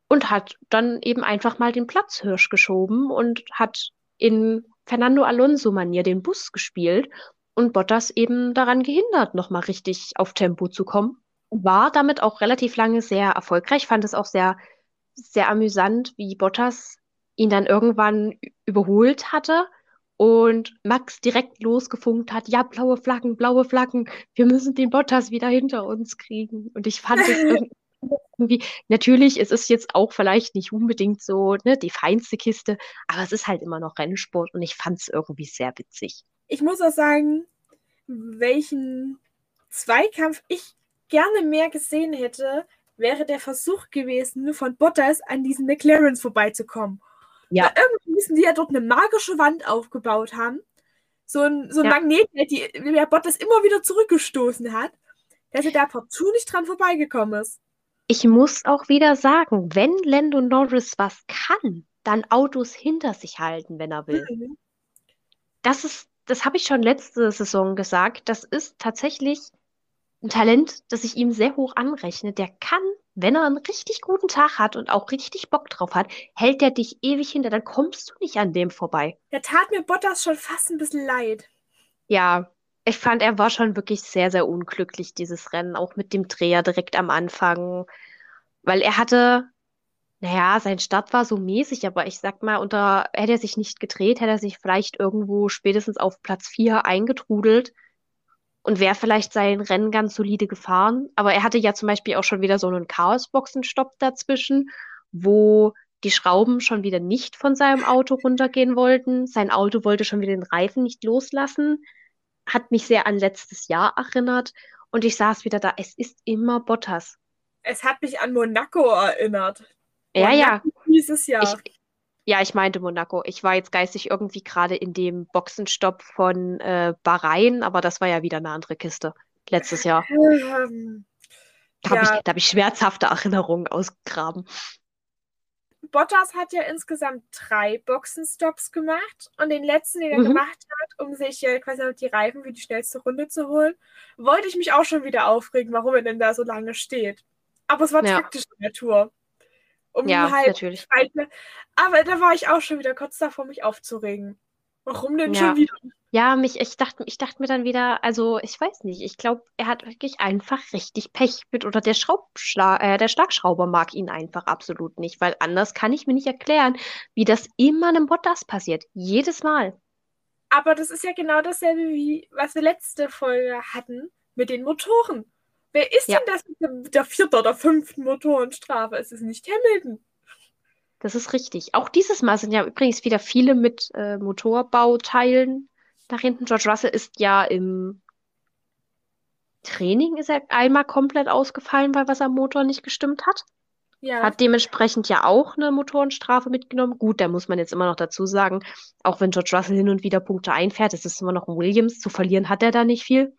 und hat dann eben einfach mal den Platzhirsch geschoben und hat in Fernando Alonso-Manier den Bus gespielt und Bottas eben daran gehindert, nochmal richtig auf Tempo zu kommen. War damit auch relativ lange sehr erfolgreich, fand es auch sehr, sehr amüsant, wie Bottas ihn dann irgendwann überholt hatte und Max direkt losgefunkt hat, ja, blaue Flaggen, blaue Flaggen, wir müssen den Bottas wieder hinter uns kriegen. Und ich fand es irgendwie, natürlich, es ist jetzt auch vielleicht nicht unbedingt so ne, die feinste Kiste, aber es ist halt immer noch Rennsport und ich fand es irgendwie sehr witzig. Ich muss auch sagen, welchen Zweikampf ich gerne mehr gesehen hätte, wäre der Versuch gewesen, von Bottas an diesen McLarens vorbeizukommen. Ja. Weil irgendwie müssen die ja dort eine magische Wand aufgebaut haben. So ein, so ein ja. Magnet, die der Bottas immer wieder zurückgestoßen hat, dass er da partout nicht dran vorbeigekommen ist. Ich muss auch wieder sagen, wenn Lando Norris was kann, dann Autos hinter sich halten, wenn er will. Mhm. Das ist das habe ich schon letzte Saison gesagt, das ist tatsächlich ein Talent, das ich ihm sehr hoch anrechne. Der kann, wenn er einen richtig guten Tag hat und auch richtig Bock drauf hat, hält der dich ewig hinter, dann kommst du nicht an dem vorbei. Der tat mir Bottas schon fast ein bisschen leid. Ja, ich fand, er war schon wirklich sehr, sehr unglücklich, dieses Rennen, auch mit dem Dreher direkt am Anfang, weil er hatte naja, sein Start war so mäßig, aber ich sag mal, unter, hätte er sich nicht gedreht, hätte er sich vielleicht irgendwo spätestens auf Platz 4 eingetrudelt und wäre vielleicht sein Rennen ganz solide gefahren. Aber er hatte ja zum Beispiel auch schon wieder so einen Chaos-Boxenstopp dazwischen, wo die Schrauben schon wieder nicht von seinem Auto runtergehen wollten. Sein Auto wollte schon wieder den Reifen nicht loslassen. Hat mich sehr an letztes Jahr erinnert. Und ich saß wieder da, es ist immer Bottas. Es hat mich an Monaco erinnert. Ja, ja. Dieses Jahr. Ich, ja, ich meinte Monaco. Ich war jetzt geistig irgendwie gerade in dem Boxenstopp von äh, Bahrain, aber das war ja wieder eine andere Kiste letztes Jahr. Ähm, da habe ja. ich, hab ich schmerzhafte Erinnerungen ausgegraben. Bottas hat ja insgesamt drei Boxenstops gemacht und den letzten, den er mhm. gemacht hat, um sich äh, quasi die Reifen für die schnellste Runde zu holen, wollte ich mich auch schon wieder aufregen, warum er denn da so lange steht. Aber es war ja. taktische Natur um ja, halt natürlich. Aber da war ich auch schon wieder kurz davor, mich aufzuregen. Warum denn ja. schon wieder? Ja, mich, ich dachte, ich dachte mir dann wieder, also ich weiß nicht, ich glaube, er hat wirklich einfach richtig Pech mit oder der äh, der Schlagschrauber mag ihn einfach absolut nicht, weil anders kann ich mir nicht erklären, wie das immer einem Bottas passiert. Jedes Mal. Aber das ist ja genau dasselbe wie was wir letzte Folge hatten mit den Motoren. Wer ist ja. denn das mit der vierten oder fünften Motorenstrafe? Es ist nicht Hamilton. Das ist richtig. Auch dieses Mal sind ja übrigens wieder viele mit äh, Motorbauteilen da hinten. George Russell ist ja im Training ist er einmal komplett ausgefallen, weil was am Motor nicht gestimmt hat. Ja. Hat dementsprechend ja auch eine Motorenstrafe mitgenommen. Gut, da muss man jetzt immer noch dazu sagen, auch wenn George Russell hin und wieder Punkte einfährt, es ist immer noch ein Williams. Zu verlieren hat er da nicht viel.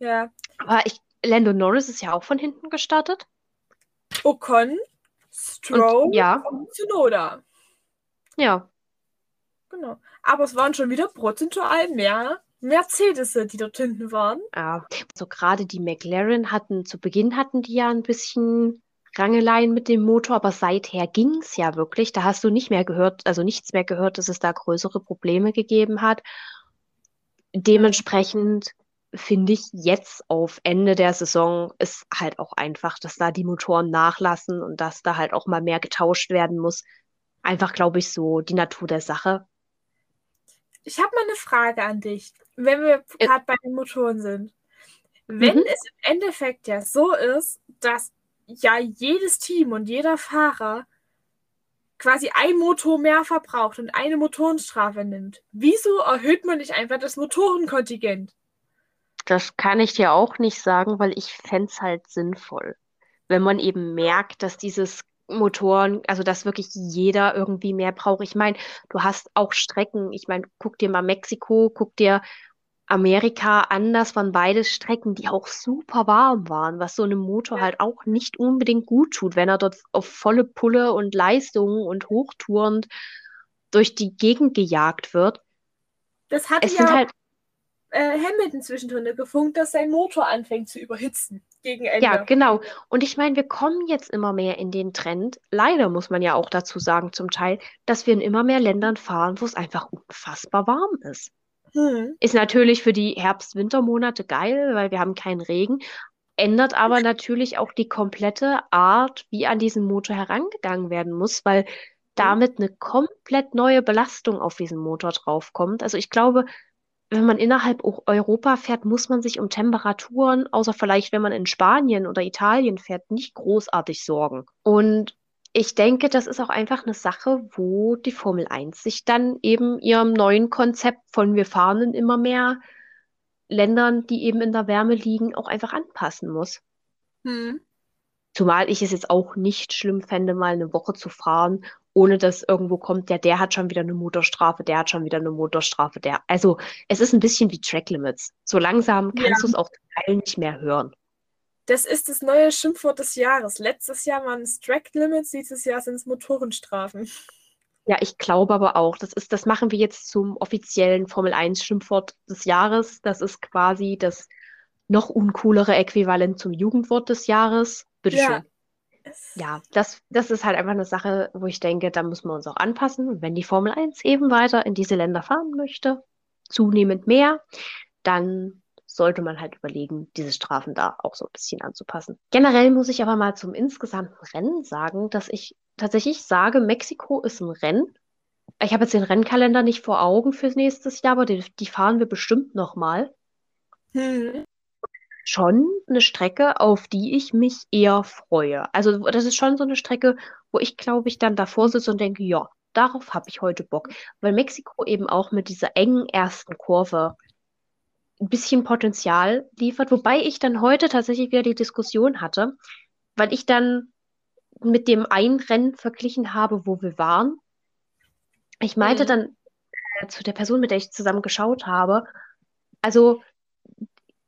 Ja. Aber ich Lando Norris ist ja auch von hinten gestartet. Ocon, Stroll und, ja. und Tsunoda. Ja. Genau. Aber es waren schon wieder prozentual mehr Mercedes, die dort hinten waren. Ja, so gerade die McLaren hatten, zu Beginn hatten die ja ein bisschen Rangeleien mit dem Motor, aber seither ging es ja wirklich. Da hast du nicht mehr gehört, also nichts mehr gehört, dass es da größere Probleme gegeben hat. Dementsprechend finde ich jetzt auf Ende der Saison ist halt auch einfach, dass da die Motoren nachlassen und dass da halt auch mal mehr getauscht werden muss. Einfach, glaube ich, so die Natur der Sache. Ich habe mal eine Frage an dich, wenn wir äh, gerade bei den Motoren sind. Wenn mhm. es im Endeffekt ja so ist, dass ja jedes Team und jeder Fahrer quasi ein Motor mehr verbraucht und eine Motorenstrafe nimmt, wieso erhöht man nicht einfach das Motorenkontingent? Das kann ich dir auch nicht sagen, weil ich fände es halt sinnvoll. Wenn man eben merkt, dass dieses Motoren, also dass wirklich jeder irgendwie mehr braucht. Ich meine, du hast auch Strecken. Ich meine, guck dir mal Mexiko, guck dir Amerika an, das waren beides Strecken, die auch super warm waren, was so einem Motor halt auch nicht unbedingt gut tut, wenn er dort auf volle Pulle und Leistung und hochtourend durch die Gegend gejagt wird. Das hat es ja halt äh, Hamilton zwischendrin gefunkt, dass sein Motor anfängt zu überhitzen gegen Ende. Ja, genau. Und ich meine, wir kommen jetzt immer mehr in den Trend, leider muss man ja auch dazu sagen zum Teil, dass wir in immer mehr Ländern fahren, wo es einfach unfassbar warm ist. Hm. Ist natürlich für die Herbst-Wintermonate geil, weil wir haben keinen Regen, ändert aber natürlich auch die komplette Art, wie an diesen Motor herangegangen werden muss, weil damit eine komplett neue Belastung auf diesen Motor draufkommt. Also ich glaube, wenn man innerhalb Europa fährt, muss man sich um Temperaturen, außer vielleicht, wenn man in Spanien oder Italien fährt, nicht großartig sorgen. Und ich denke, das ist auch einfach eine Sache, wo die Formel 1 sich dann eben ihrem neuen Konzept von wir fahren in immer mehr Ländern, die eben in der Wärme liegen, auch einfach anpassen muss. Hm. Zumal ich es jetzt auch nicht schlimm fände, mal eine Woche zu fahren ohne dass irgendwo kommt, der, der hat schon wieder eine Motorstrafe, der hat schon wieder eine Motorstrafe, der. Also es ist ein bisschen wie Track Limits. So langsam kannst ja. du es auch Teil nicht mehr hören. Das ist das neue Schimpfwort des Jahres. Letztes Jahr waren es Track Limits, dieses Jahr sind es Motorenstrafen. Ja, ich glaube aber auch. Das ist, das machen wir jetzt zum offiziellen Formel 1 Schimpfwort des Jahres. Das ist quasi das noch uncoolere Äquivalent zum Jugendwort des Jahres. Bitteschön. Ja. Ja, das, das ist halt einfach eine Sache, wo ich denke, da muss man uns auch anpassen. Und wenn die Formel 1 eben weiter in diese Länder fahren möchte, zunehmend mehr, dann sollte man halt überlegen, diese Strafen da auch so ein bisschen anzupassen. Generell muss ich aber mal zum insgesamten Rennen sagen, dass ich tatsächlich sage, Mexiko ist ein Rennen. Ich habe jetzt den Rennkalender nicht vor Augen fürs nächste Jahr, aber die, die fahren wir bestimmt nochmal. Hm. Schon eine Strecke, auf die ich mich eher freue. Also das ist schon so eine Strecke, wo ich, glaube ich, dann davor sitze und denke, ja, darauf habe ich heute Bock. Weil Mexiko eben auch mit dieser engen ersten Kurve ein bisschen Potenzial liefert. Wobei ich dann heute tatsächlich wieder die Diskussion hatte, weil ich dann mit dem einen Rennen verglichen habe, wo wir waren. Ich meinte mhm. dann äh, zu der Person, mit der ich zusammen geschaut habe, also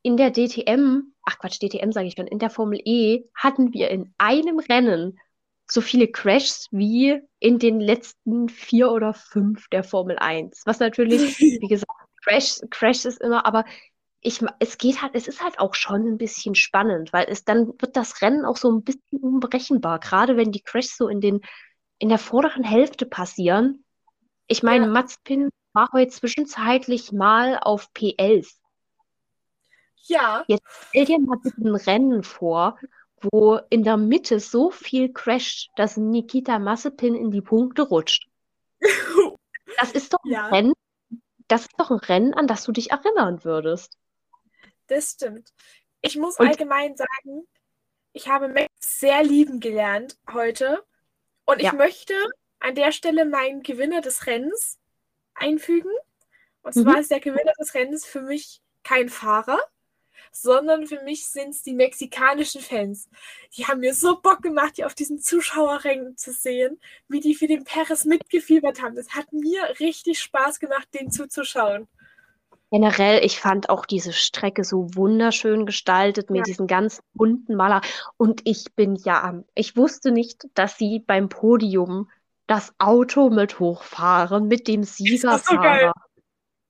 in der DTM, ach Quatsch, DTM sage ich schon, in der Formel E hatten wir in einem Rennen so viele Crashs wie in den letzten vier oder fünf der Formel 1. Was natürlich, wie gesagt, Crash, Crash ist immer, aber ich, es geht halt, es ist halt auch schon ein bisschen spannend, weil es dann wird das Rennen auch so ein bisschen unberechenbar, gerade wenn die Crashs so in den, in der vorderen Hälfte passieren. Ich meine, ja. Mats Pin war heute zwischenzeitlich mal auf P11. Ja. Jetzt stell dir mal bitte ein Rennen vor, wo in der Mitte so viel crasht, dass Nikita Mazepin in die Punkte rutscht. Das ist doch ein ja. Rennen, das ist doch ein Rennen, an das du dich erinnern würdest. Das stimmt. Ich muss Und allgemein sagen, ich habe Max sehr lieben gelernt heute. Und ja. ich möchte an der Stelle meinen Gewinner des Rennens einfügen. Und zwar mhm. ist der Gewinner des Rennens für mich kein Fahrer, sondern für mich sind es die mexikanischen Fans. Die haben mir so Bock gemacht, die auf diesen Zuschauerrängen zu sehen, wie die für den Perez mitgefiebert haben. Das hat mir richtig Spaß gemacht, den zuzuschauen. Generell, ich fand auch diese Strecke so wunderschön gestaltet mit ja. diesen ganz bunten Maler. Und ich bin ja, ich wusste nicht, dass sie beim Podium das Auto mit hochfahren, mit dem Siegerfahrer.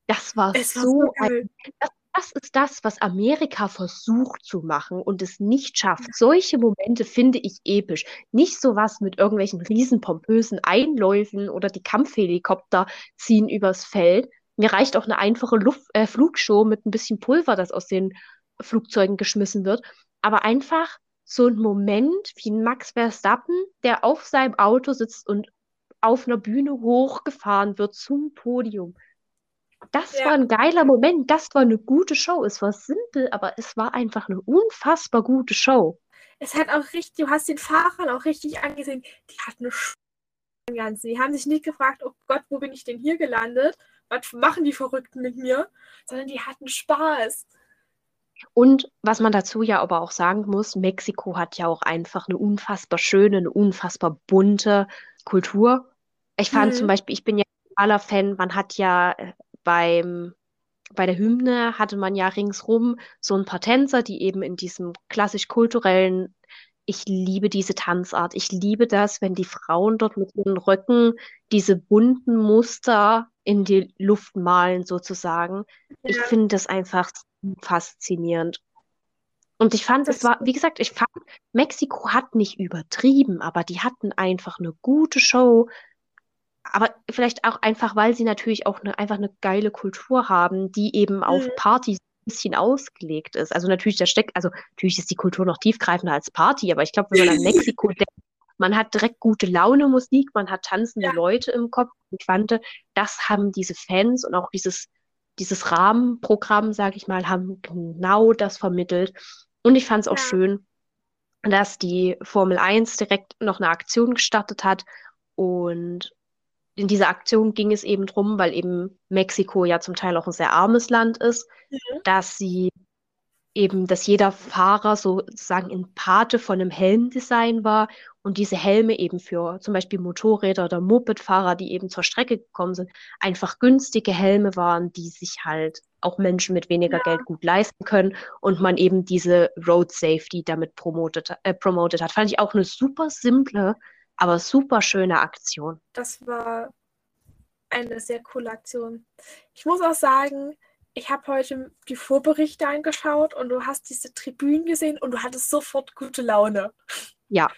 Das war so, das war so, so ein, das, das ist das, was Amerika versucht zu machen und es nicht schafft. Solche Momente finde ich episch. Nicht sowas mit irgendwelchen riesenpompösen Einläufen oder die Kampfhelikopter ziehen übers Feld, mir reicht auch eine einfache Luft, äh, Flugshow mit ein bisschen Pulver, das aus den Flugzeugen geschmissen wird. Aber einfach so ein Moment wie Max Verstappen, der auf seinem Auto sitzt und auf einer Bühne hochgefahren wird zum Podium. Das ja. war ein geiler Moment, das war eine gute Show. Es war simpel, aber es war einfach eine unfassbar gute Show. Es hat auch richtig, du hast den Fahrern auch richtig angesehen, die hatten eine Sch Ganzen. Die haben sich nicht gefragt, oh Gott, wo bin ich denn hier gelandet? was machen die Verrückten mit mir, sondern die hatten Spaß. Und was man dazu ja aber auch sagen muss, Mexiko hat ja auch einfach eine unfassbar schöne, eine unfassbar bunte Kultur. Ich fand mhm. zum Beispiel, ich bin ja aller Fan, man hat ja äh, beim, bei der Hymne hatte man ja ringsrum so ein paar Tänzer, die eben in diesem klassisch-kulturellen ich liebe diese Tanzart. Ich liebe das, wenn die Frauen dort mit ihren Röcken diese bunten Muster in die Luft malen, sozusagen. Ja. Ich finde das einfach faszinierend. Und ich fand, es war, wie gesagt, ich fand, Mexiko hat nicht übertrieben, aber die hatten einfach eine gute Show. Aber vielleicht auch einfach, weil sie natürlich auch eine, einfach eine geile Kultur haben, die eben auf mhm. Partys bisschen ausgelegt ist. Also natürlich, da steckt, also natürlich ist die Kultur noch tiefgreifender als Party, aber ich glaube, wenn man an Mexiko denkt, man hat direkt gute Laune Musik, man hat tanzende ja. Leute im Kopf. Ich fand, das haben diese Fans und auch dieses, dieses Rahmenprogramm, sage ich mal, haben genau das vermittelt. Und ich fand es auch ja. schön, dass die Formel 1 direkt noch eine Aktion gestartet hat und in dieser Aktion ging es eben drum, weil eben Mexiko ja zum Teil auch ein sehr armes Land ist, mhm. dass sie eben, dass jeder Fahrer sozusagen in Pate von einem Helmdesign war und diese Helme eben für zum Beispiel Motorräder oder Mopedfahrer, die eben zur Strecke gekommen sind, einfach günstige Helme waren, die sich halt auch Menschen mit weniger ja. Geld gut leisten können und man eben diese Road Safety damit promotet, äh, promotet hat. Fand ich auch eine super simple Aber super schöne Aktion. Das war eine sehr coole Aktion. Ich muss auch sagen, ich habe heute die Vorberichte angeschaut und du hast diese Tribünen gesehen und du hattest sofort gute Laune. Ja.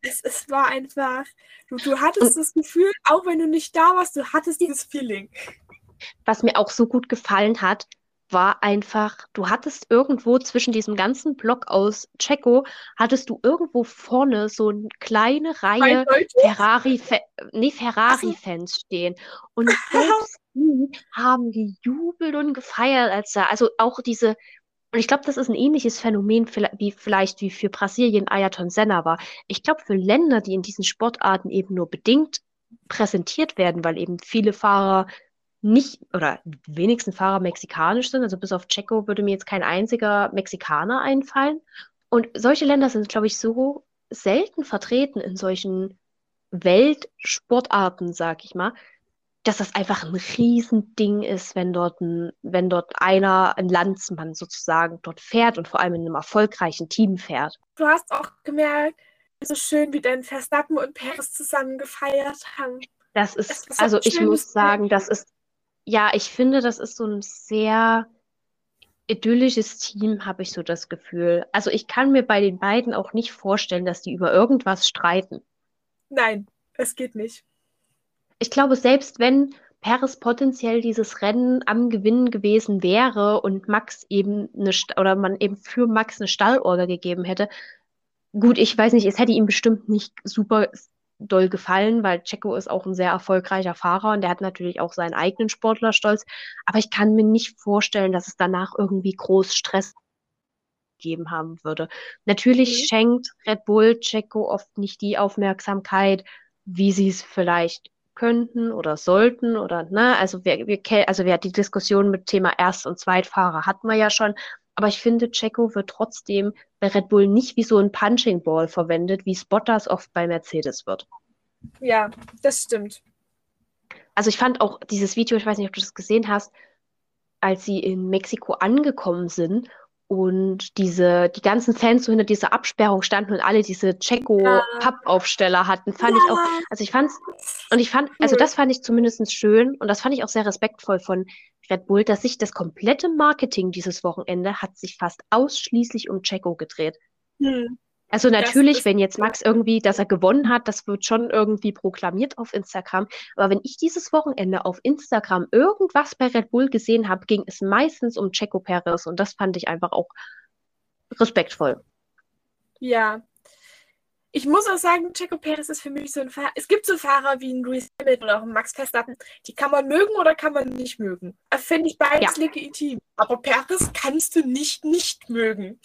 Es, es war einfach, du, du hattest und, das Gefühl, auch wenn du nicht da warst, du hattest dieses Feeling. Was mir auch so gut gefallen hat, war einfach, du hattest irgendwo zwischen diesem ganzen Block aus Checo, hattest du irgendwo vorne so eine kleine Reihe Ferrari, nee, Ferrari-Fans stehen. Und selbst die haben gejubelt und gefeiert, als da, also auch diese, und ich glaube, das ist ein ähnliches Phänomen wie vielleicht wie für Brasilien Ayrton Senna war. Ich glaube, für Länder, die in diesen Sportarten eben nur bedingt präsentiert werden, weil eben viele Fahrer nicht oder wenigsten Fahrer mexikanisch sind. Also bis auf Checo würde mir jetzt kein einziger Mexikaner einfallen. Und solche Länder sind, glaube ich, so selten vertreten in solchen Weltsportarten, sag ich mal, dass das einfach ein Riesending ist, wenn dort, ein, wenn dort einer, ein Landsmann sozusagen dort fährt und vor allem in einem erfolgreichen Team fährt. Du hast auch gemerkt, so schön, wie dann Verstappen und Perez zusammen gefeiert haben. Das ist, also ich muss sagen, das ist ja, ich finde, das ist so ein sehr idyllisches Team, habe ich so das Gefühl. Also ich kann mir bei den beiden auch nicht vorstellen, dass die über irgendwas streiten. Nein, es geht nicht. Ich glaube, selbst wenn Paris potenziell dieses Rennen am Gewinnen gewesen wäre und Max eben eine St oder man eben für Max eine Stallorder gegeben hätte, gut, ich weiß nicht, es hätte ihm bestimmt nicht super doll gefallen, weil Checo ist auch ein sehr erfolgreicher Fahrer und der hat natürlich auch seinen eigenen Sportlerstolz. Aber ich kann mir nicht vorstellen, dass es danach irgendwie groß Stress gegeben haben würde. Natürlich mhm. schenkt Red Bull Checo oft nicht die Aufmerksamkeit, wie sie es vielleicht könnten oder sollten oder ne, also wir, wir also wir die Diskussion mit Thema Erst- und Zweitfahrer hatten wir ja schon, aber ich finde, Checo wird trotzdem bei Red Bull nicht wie so ein Punching Ball verwendet, wie Spotters oft bei Mercedes wird. Ja, das stimmt. Also ich fand auch dieses Video, ich weiß nicht, ob du das gesehen hast, als sie in Mexiko angekommen sind und diese, die ganzen Fans so hinter dieser Absperrung standen und alle diese Checo-Pappaufsteller hatten, fand ja. ich auch, also ich fand's, und ich fand, also das fand ich zumindest schön und das fand ich auch sehr respektvoll von Red Bull, dass sich das komplette Marketing dieses Wochenende hat sich fast ausschließlich um Checo gedreht. Hm. Also natürlich, wenn jetzt Max irgendwie, dass er gewonnen hat, das wird schon irgendwie proklamiert auf Instagram. Aber wenn ich dieses Wochenende auf Instagram irgendwas bei Red Bull gesehen habe, ging es meistens um Checo Perez und das fand ich einfach auch respektvoll. Ja. Ich muss auch sagen, Checo Perez ist für mich so ein Fahrer. Es gibt so Fahrer wie ein Lewis Hamilton oder auch ein Max Verstappen, die kann man mögen oder kann man nicht mögen. Das finde ich beides ja. legitim. Aber Perez kannst du nicht nicht mögen.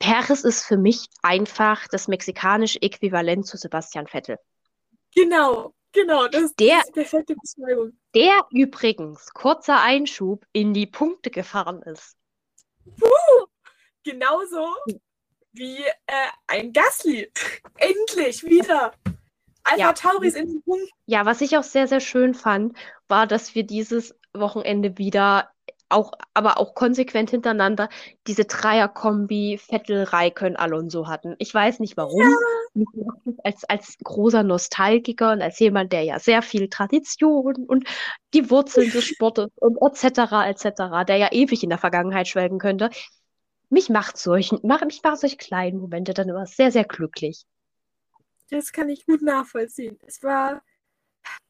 Perez ist für mich einfach das mexikanische Äquivalent zu Sebastian Vettel. Genau, genau, das, der, ist die perfekte Beschreibung. Der übrigens, kurzer Einschub, in die Punkte gefahren ist. Uh, genauso wie äh, ein Gasly. Endlich wieder. Alpha ja. Tauris in den Punkten. Ja, was ich auch sehr, sehr schön fand, war, dass wir dieses Wochenende wieder auch, aber auch konsequent hintereinander diese Dreier-Kombi Vettel, Raikön, Alonso hatten. Ich weiß nicht warum. Ja. Als, als großer Nostalgiker und als jemand, der ja sehr viel Tradition und die Wurzeln des Sportes und etc. etc., der ja ewig in der Vergangenheit schwelgen könnte, mich macht solchen, mach, mich macht solche kleinen Momente dann immer sehr, sehr glücklich. Das kann ich gut nachvollziehen. Es war,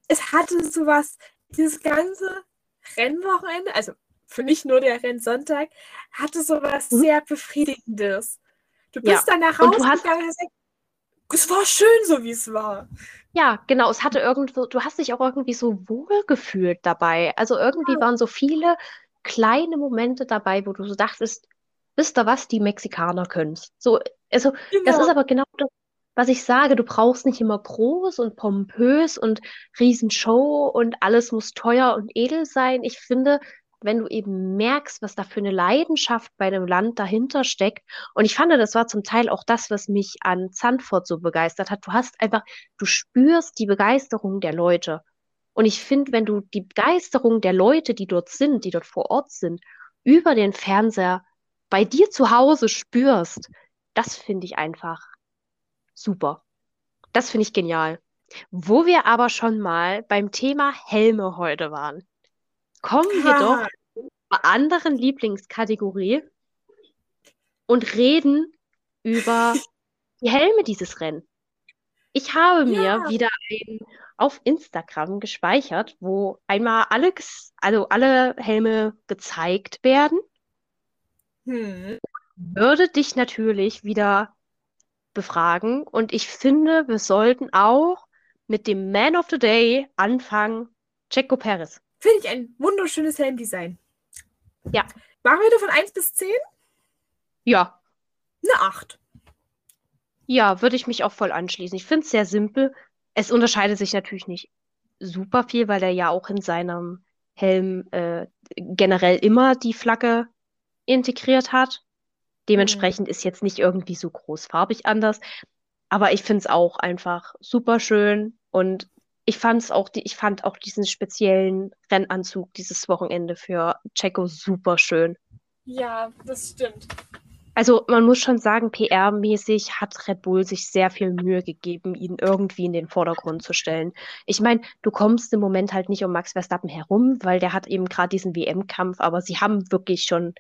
es hatte sowas, dieses ganze Rennwochenende, also für mich nur der Rennsonntag, hatte sowas mhm. sehr Befriedigendes. Du bist ja. dann nach Hause gegangen und hast gesagt, es war schön, so wie es war. Ja, genau. Es hatte irgendwo, du hast dich auch irgendwie so wohl gefühlt dabei. Also irgendwie ja. waren so viele kleine Momente dabei, wo du so dachtest, wisst ihr was, die Mexikaner können So, also, genau. das ist aber genau das, was ich sage. Du brauchst nicht immer groß und pompös und Riesenshow und alles muss teuer und edel sein. Ich finde, wenn du eben merkst, was da für eine Leidenschaft bei einem Land dahinter steckt. Und ich fand, das war zum Teil auch das, was mich an Zandvoort so begeistert hat. Du hast einfach, du spürst die Begeisterung der Leute. Und ich finde, wenn du die Begeisterung der Leute, die dort sind, die dort vor Ort sind, über den Fernseher bei dir zu Hause spürst, das finde ich einfach super. Das finde ich genial. Wo wir aber schon mal beim Thema Helme heute waren, kommen wir Ha. doch zur anderen Lieblingskategorie und reden über die Helme dieses Rennen. Ich habe mir Ja. wieder einen auf Instagram gespeichert, wo einmal alle, also alle Helme gezeigt werden. Hm. Würde dich natürlich wieder befragen und ich finde, wir sollten auch mit dem Man of the Day anfangen, Checo Perez. Finde ich ein wunderschönes Helmdesign. Ja. Machen wir da von 1 bis 10? Ja, Eine 8. ja, würde ich mich auch voll anschließen. Ich finde es sehr simpel. Es unterscheidet sich natürlich nicht super viel, weil er ja auch in seinem Helm äh, generell immer die Flagge integriert hat. Dementsprechend ist jetzt nicht irgendwie so großfarbig anders. Aber ich finde es auch einfach super schön und ich fand's auch, die, ich fand auch diesen speziellen Rennanzug dieses Wochenende für Checo super schön. Ja, das stimmt. Also man muss schon sagen, PR-mäßig hat Red Bull sich sehr viel Mühe gegeben, ihn irgendwie in den Vordergrund zu stellen. Ich meine, du kommst im Moment halt nicht um Max Verstappen herum, weil der hat eben gerade diesen WM-Kampf, aber sie haben wirklich schon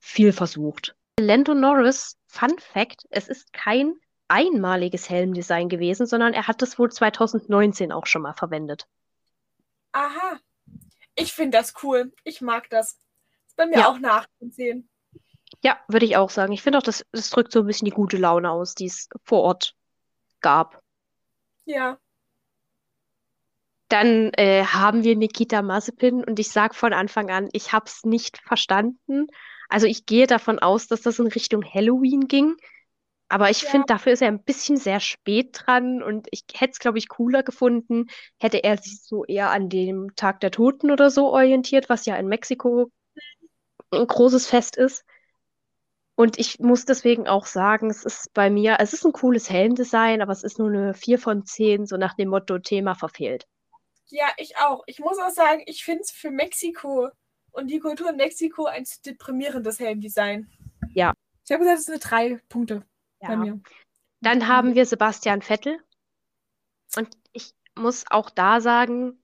viel versucht. Lando Norris, Fun Fact, es ist kein einmaliges Helmdesign gewesen, sondern er hat das wohl 2019 auch schon mal verwendet. Aha. Ich finde das cool. Ich mag das. Ist bei mir Ja. auch nach 10. Ja, würde ich auch sagen. Ich finde auch, das, das drückt so ein bisschen die gute Laune aus, die es vor Ort gab. Ja. Dann äh, haben wir Nikita Mazepin und ich sage von Anfang an, ich habe es nicht verstanden. Also ich gehe davon aus, dass das in Richtung Halloween ging. Aber ich Ja. finde, dafür ist er ein bisschen sehr spät dran und ich hätte es, glaube ich, cooler gefunden, hätte er sich so eher an dem Tag der Toten oder so orientiert, was ja in Mexiko ein großes Fest ist. Und ich muss deswegen auch sagen, es ist bei mir, es ist ein cooles Helmdesign, aber es ist nur eine 4 von 10, so nach dem Motto Thema verfehlt. Ja, ich auch. Ich muss auch sagen, ich finde es für Mexiko und die Kultur in Mexiko ein zu deprimierendes Helmdesign. Ja. Ich habe gesagt, es sind drei Punkte bei Ja. mir. Dann haben wir Sebastian Vettel. Und ich muss auch da sagen,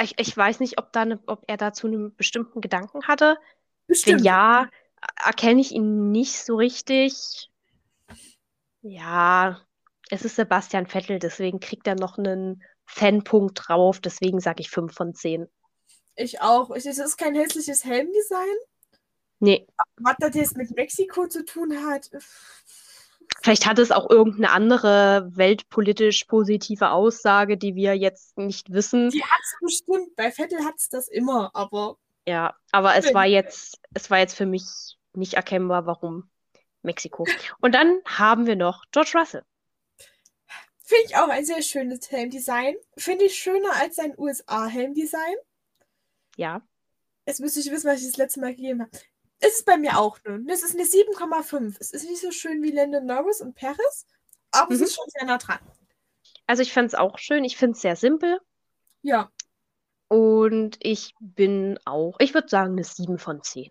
ich, ich weiß nicht, ob, da ne, ob er dazu einen bestimmten Gedanken hatte. Wenn Bestimmt. ja, erkenne ich ihn nicht so richtig. Ja, es ist Sebastian Vettel, deswegen kriegt er noch einen Fanpunkt drauf. Deswegen sage ich 5 von 10. Ich auch. Es ist kein hässliches Helmdesign. Nee, Was das jetzt mit Mexiko zu tun hat. vielleicht hat es auch irgendeine andere weltpolitisch positive Aussage, die wir jetzt nicht wissen. Die hat es bestimmt. Bei Vettel hat es das immer, aber Ja, aber es war jetzt, es war jetzt für mich nicht erkennbar, warum Mexiko. Und dann haben wir noch George Russell. finde ich auch ein sehr schönes Helmdesign. Finde ich schöner als sein USA-Helmdesign. Ja, Jetzt müsste ich wissen, was ich das letzte Mal gegeben habe. Es ist bei mir auch nun. Es ist eine 7,5. Es ist nicht so schön wie Landon Norris und Perez, aber es Mhm. ist schon sehr nah dran. also ich fand es auch schön. Ich finde es sehr simpel. Ja. Und ich bin auch, ich würde sagen, eine 7 von 10.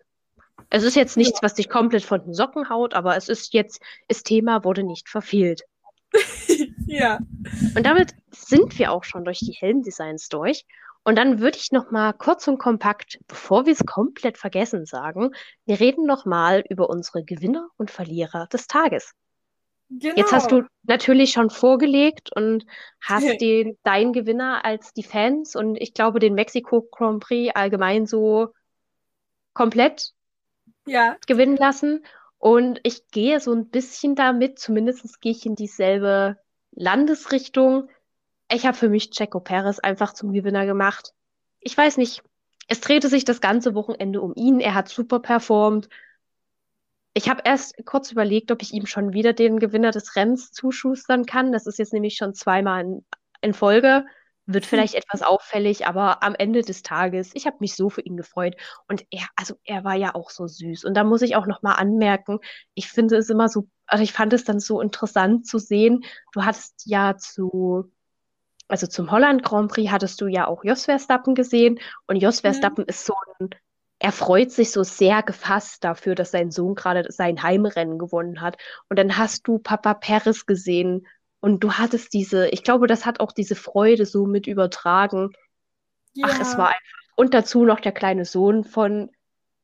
Es ist jetzt nichts, was dich komplett von den Socken haut, aber es ist jetzt, das Thema wurde nicht verfehlt. Ja. Und damit sind wir auch schon durch die Helmdesigns durch. Und dann würde ich noch mal kurz und kompakt, bevor wir es komplett vergessen, sagen, wir reden noch mal über unsere Gewinner und Verlierer des Tages. Genau. Jetzt hast du natürlich schon vorgelegt und hast den, deinen Gewinner als die Fans und ich glaube den Mexiko Grand Prix allgemein so komplett Ja. gewinnen lassen. Und ich gehe so ein bisschen damit, zumindest gehe ich in dieselbe Landesrichtung. Ich habe für mich Checo Perez einfach zum Gewinner gemacht. Ich weiß nicht, es drehte sich das ganze Wochenende um ihn. Er hat super performt. Ich habe erst kurz überlegt, ob ich ihm schon wieder den Gewinner des Rennens zuschustern kann. Das ist jetzt nämlich schon zweimal in, in Folge. Wird vielleicht etwas auffällig, aber am Ende des Tages, ich habe mich so für ihn gefreut. Und er, also er war ja auch so süß. Und da muss ich auch noch mal anmerken, ich finde es immer so, also ich fand es dann so interessant zu sehen. Du hattest ja zu, also zum Holland Grand Prix hattest du ja auch Jos Verstappen gesehen. Und Jos Mhm. Verstappen ist so ein, er freut sich so sehr gefasst dafür, dass sein Sohn gerade sein Heimrennen gewonnen hat. Und dann hast du Papa Perez gesehen, Und du hattest diese, ich glaube, das hat auch diese Freude so mit übertragen. Ja. Ach, es war einfach. Und dazu noch der kleine Sohn von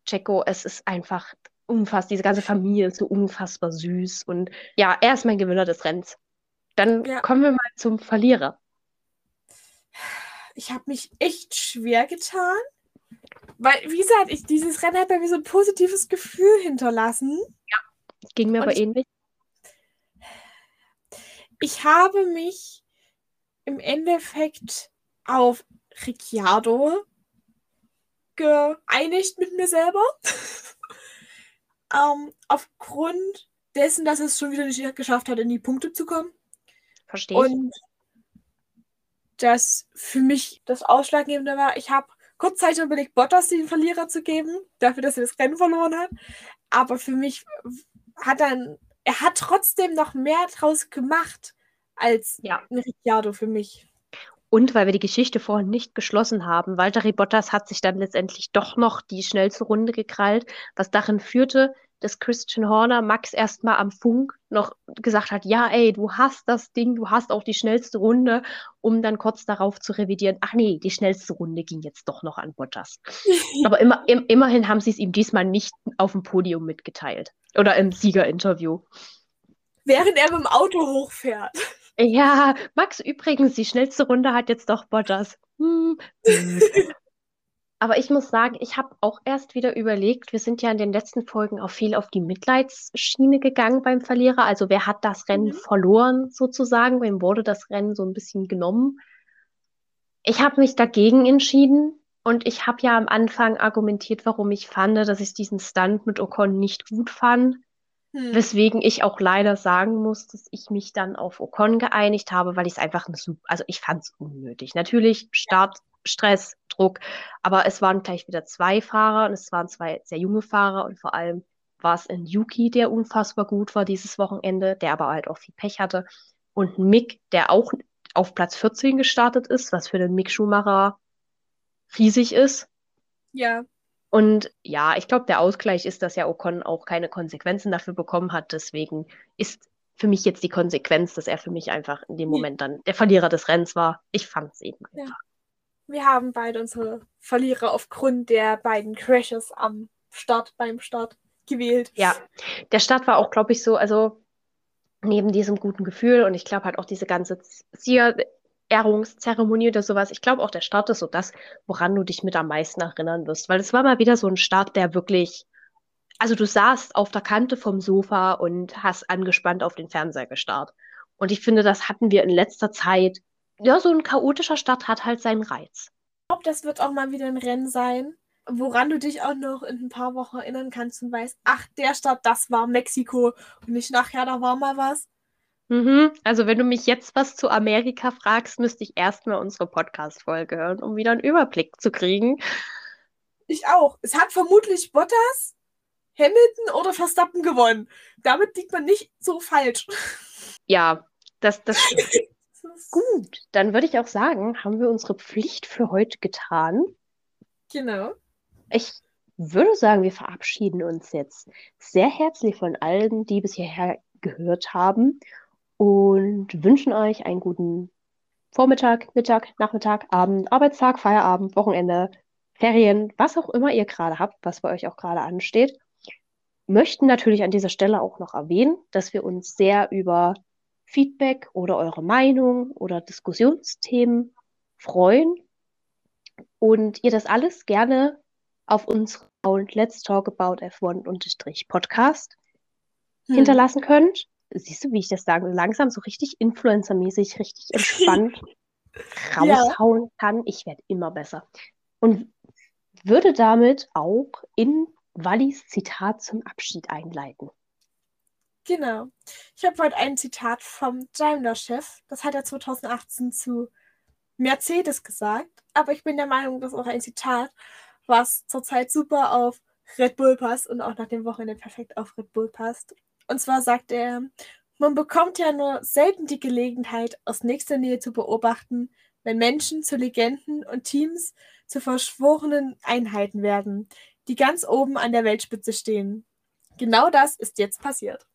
Checo. Es ist einfach unfassbar, diese ganze Familie ist so unfassbar süß. Und ja, er ist mein Gewinner des Rennens. Dann ja. kommen wir mal zum Verlierer. Ich habe mich echt schwer getan. Weil, wie gesagt, ich, dieses Rennen hat bei mir so ein positives Gefühl hinterlassen. Ja, ging mir Und aber ich, ähnlich. Ich habe mich im Endeffekt auf Ricciardo geeinigt mit mir selber. ähm, aufgrund dessen, dass es schon wieder nicht geschafft hat, in die Punkte zu kommen. Verstehe. Und das für mich das Ausschlaggebende war, ich habe kurzzeitig überlegt, Bottas den Verlierer zu geben, dafür, dass er das Rennen verloren hat. Aber für mich hat dann, er hat trotzdem noch mehr draus gemacht als ja. ein Ricciardo für mich. Und weil wir die Geschichte vorhin nicht geschlossen haben, Walter Bottas hat sich dann letztendlich doch noch die schnellste Runde gekrallt, was darin führte, dass Christian Horner Max erstmal am Funk noch gesagt hat, ja, ey, du hast das Ding, du hast auch die schnellste Runde, um dann kurz darauf zu revidieren, ach nee, die schnellste Runde ging jetzt doch noch an Bottas. Aber immer, im, immerhin haben sie es ihm diesmal nicht auf dem Podium mitgeteilt. Oder im Siegerinterview. Während er mit dem Auto hochfährt. Ja, Max, übrigens, die schnellste Runde hat jetzt doch Bottas. Hm. Aber ich muss sagen, ich habe auch erst wieder überlegt, wir sind ja in den letzten Folgen auch viel auf die Mitleidsschiene gegangen beim Verlierer. Also wer hat das Rennen mhm. verloren sozusagen? Wem wurde das Rennen so ein bisschen genommen? Ich habe mich dagegen entschieden und ich habe ja am Anfang argumentiert, warum ich fand, dass ich diesen Stunt mit Ocon nicht gut fand. Hm. Weswegen ich auch leider sagen muss, dass ich mich dann auf Ocon geeinigt habe, weil ich es einfach eine also ich fand es unnötig. Natürlich Start, Stress, Druck. Aber es waren gleich wieder zwei Fahrer und es waren zwei sehr junge Fahrer und vor allem war es ein Yuki, der unfassbar gut war dieses Wochenende, der aber halt auch viel Pech hatte. Und ein Mick, der auch auf Platz 14 gestartet ist, was für den Mick Schumacher riesig ist. Ja. Und ja, ich glaube, der Ausgleich ist, dass ja Ocon auch keine Konsequenzen dafür bekommen hat. Deswegen ist für mich jetzt die Konsequenz, dass er für mich einfach in dem Moment dann der Verlierer des Rennens war. Ich fand es eben ja wir haben beide unsere Verlierer aufgrund der beiden Crashes am Start, beim Start gewählt. Ja, der Start war auch, glaube ich, so, also neben diesem guten Gefühl und ich glaube halt auch diese ganze Siegerehrungszeremonie oder sowas, ich glaube auch der Start ist so das, woran du dich mit am meisten erinnern wirst, weil es war mal wieder so ein Start, der wirklich, also du saßt auf der Kante vom Sofa und hast angespannt auf den Fernseher gestarrt. Und ich finde, das hatten wir in letzter Zeit ja, so ein chaotischer Start hat halt seinen Reiz. Ich glaube, das wird auch mal wieder ein Rennen sein, woran du dich auch noch in ein paar Wochen erinnern kannst und weißt, ach, der Start, das war Mexiko und nicht nachher, da war mal was. Mhm. Also wenn du mich jetzt was zu Amerika fragst, müsste ich erstmal unsere Podcast-Folge hören, um wieder einen Überblick zu kriegen. Ich auch. Es hat vermutlich Bottas, Hamilton oder Verstappen gewonnen. Damit liegt man nicht so falsch. Ja, das, das stimmt. Gut, dann würde ich auch sagen, haben wir unsere Pflicht für heute getan. Genau. Ich würde sagen, wir verabschieden uns jetzt sehr herzlich von allen, die bis hierher gehört haben und wünschen euch einen guten Vormittag, Mittag, Nachmittag, Abend, Arbeitstag, Feierabend, Wochenende, Ferien, was auch immer ihr gerade habt, was bei euch auch gerade ansteht. Möchten natürlich an dieser Stelle auch noch erwähnen, dass wir uns sehr über Feedback oder eure Meinung oder Diskussionsthemen freuen und ihr das alles gerne auf unserem Let's Talk About F1-Podcast hm. hinterlassen könnt. Siehst du, wie ich das sage? Langsam so richtig influencermäßig, richtig entspannt raushauen ja. kann. Ich werde immer besser. Und würde damit auch in Wallis Zitat zum Abschied einleiten. Genau. Ich habe heute ein Zitat vom Daimler-Chef. Das hat er 2018 zu Mercedes gesagt. Aber ich bin der Meinung, das ist auch ein Zitat, was zurzeit super auf Red Bull passt und auch nach dem Wochenende perfekt auf Red Bull passt. Und zwar sagt er, man bekommt ja nur selten die Gelegenheit, aus nächster Nähe zu beobachten, wenn Menschen zu Legenden und Teams zu verschworenen Einheiten werden, die ganz oben an der Weltspitze stehen. Genau das ist jetzt passiert.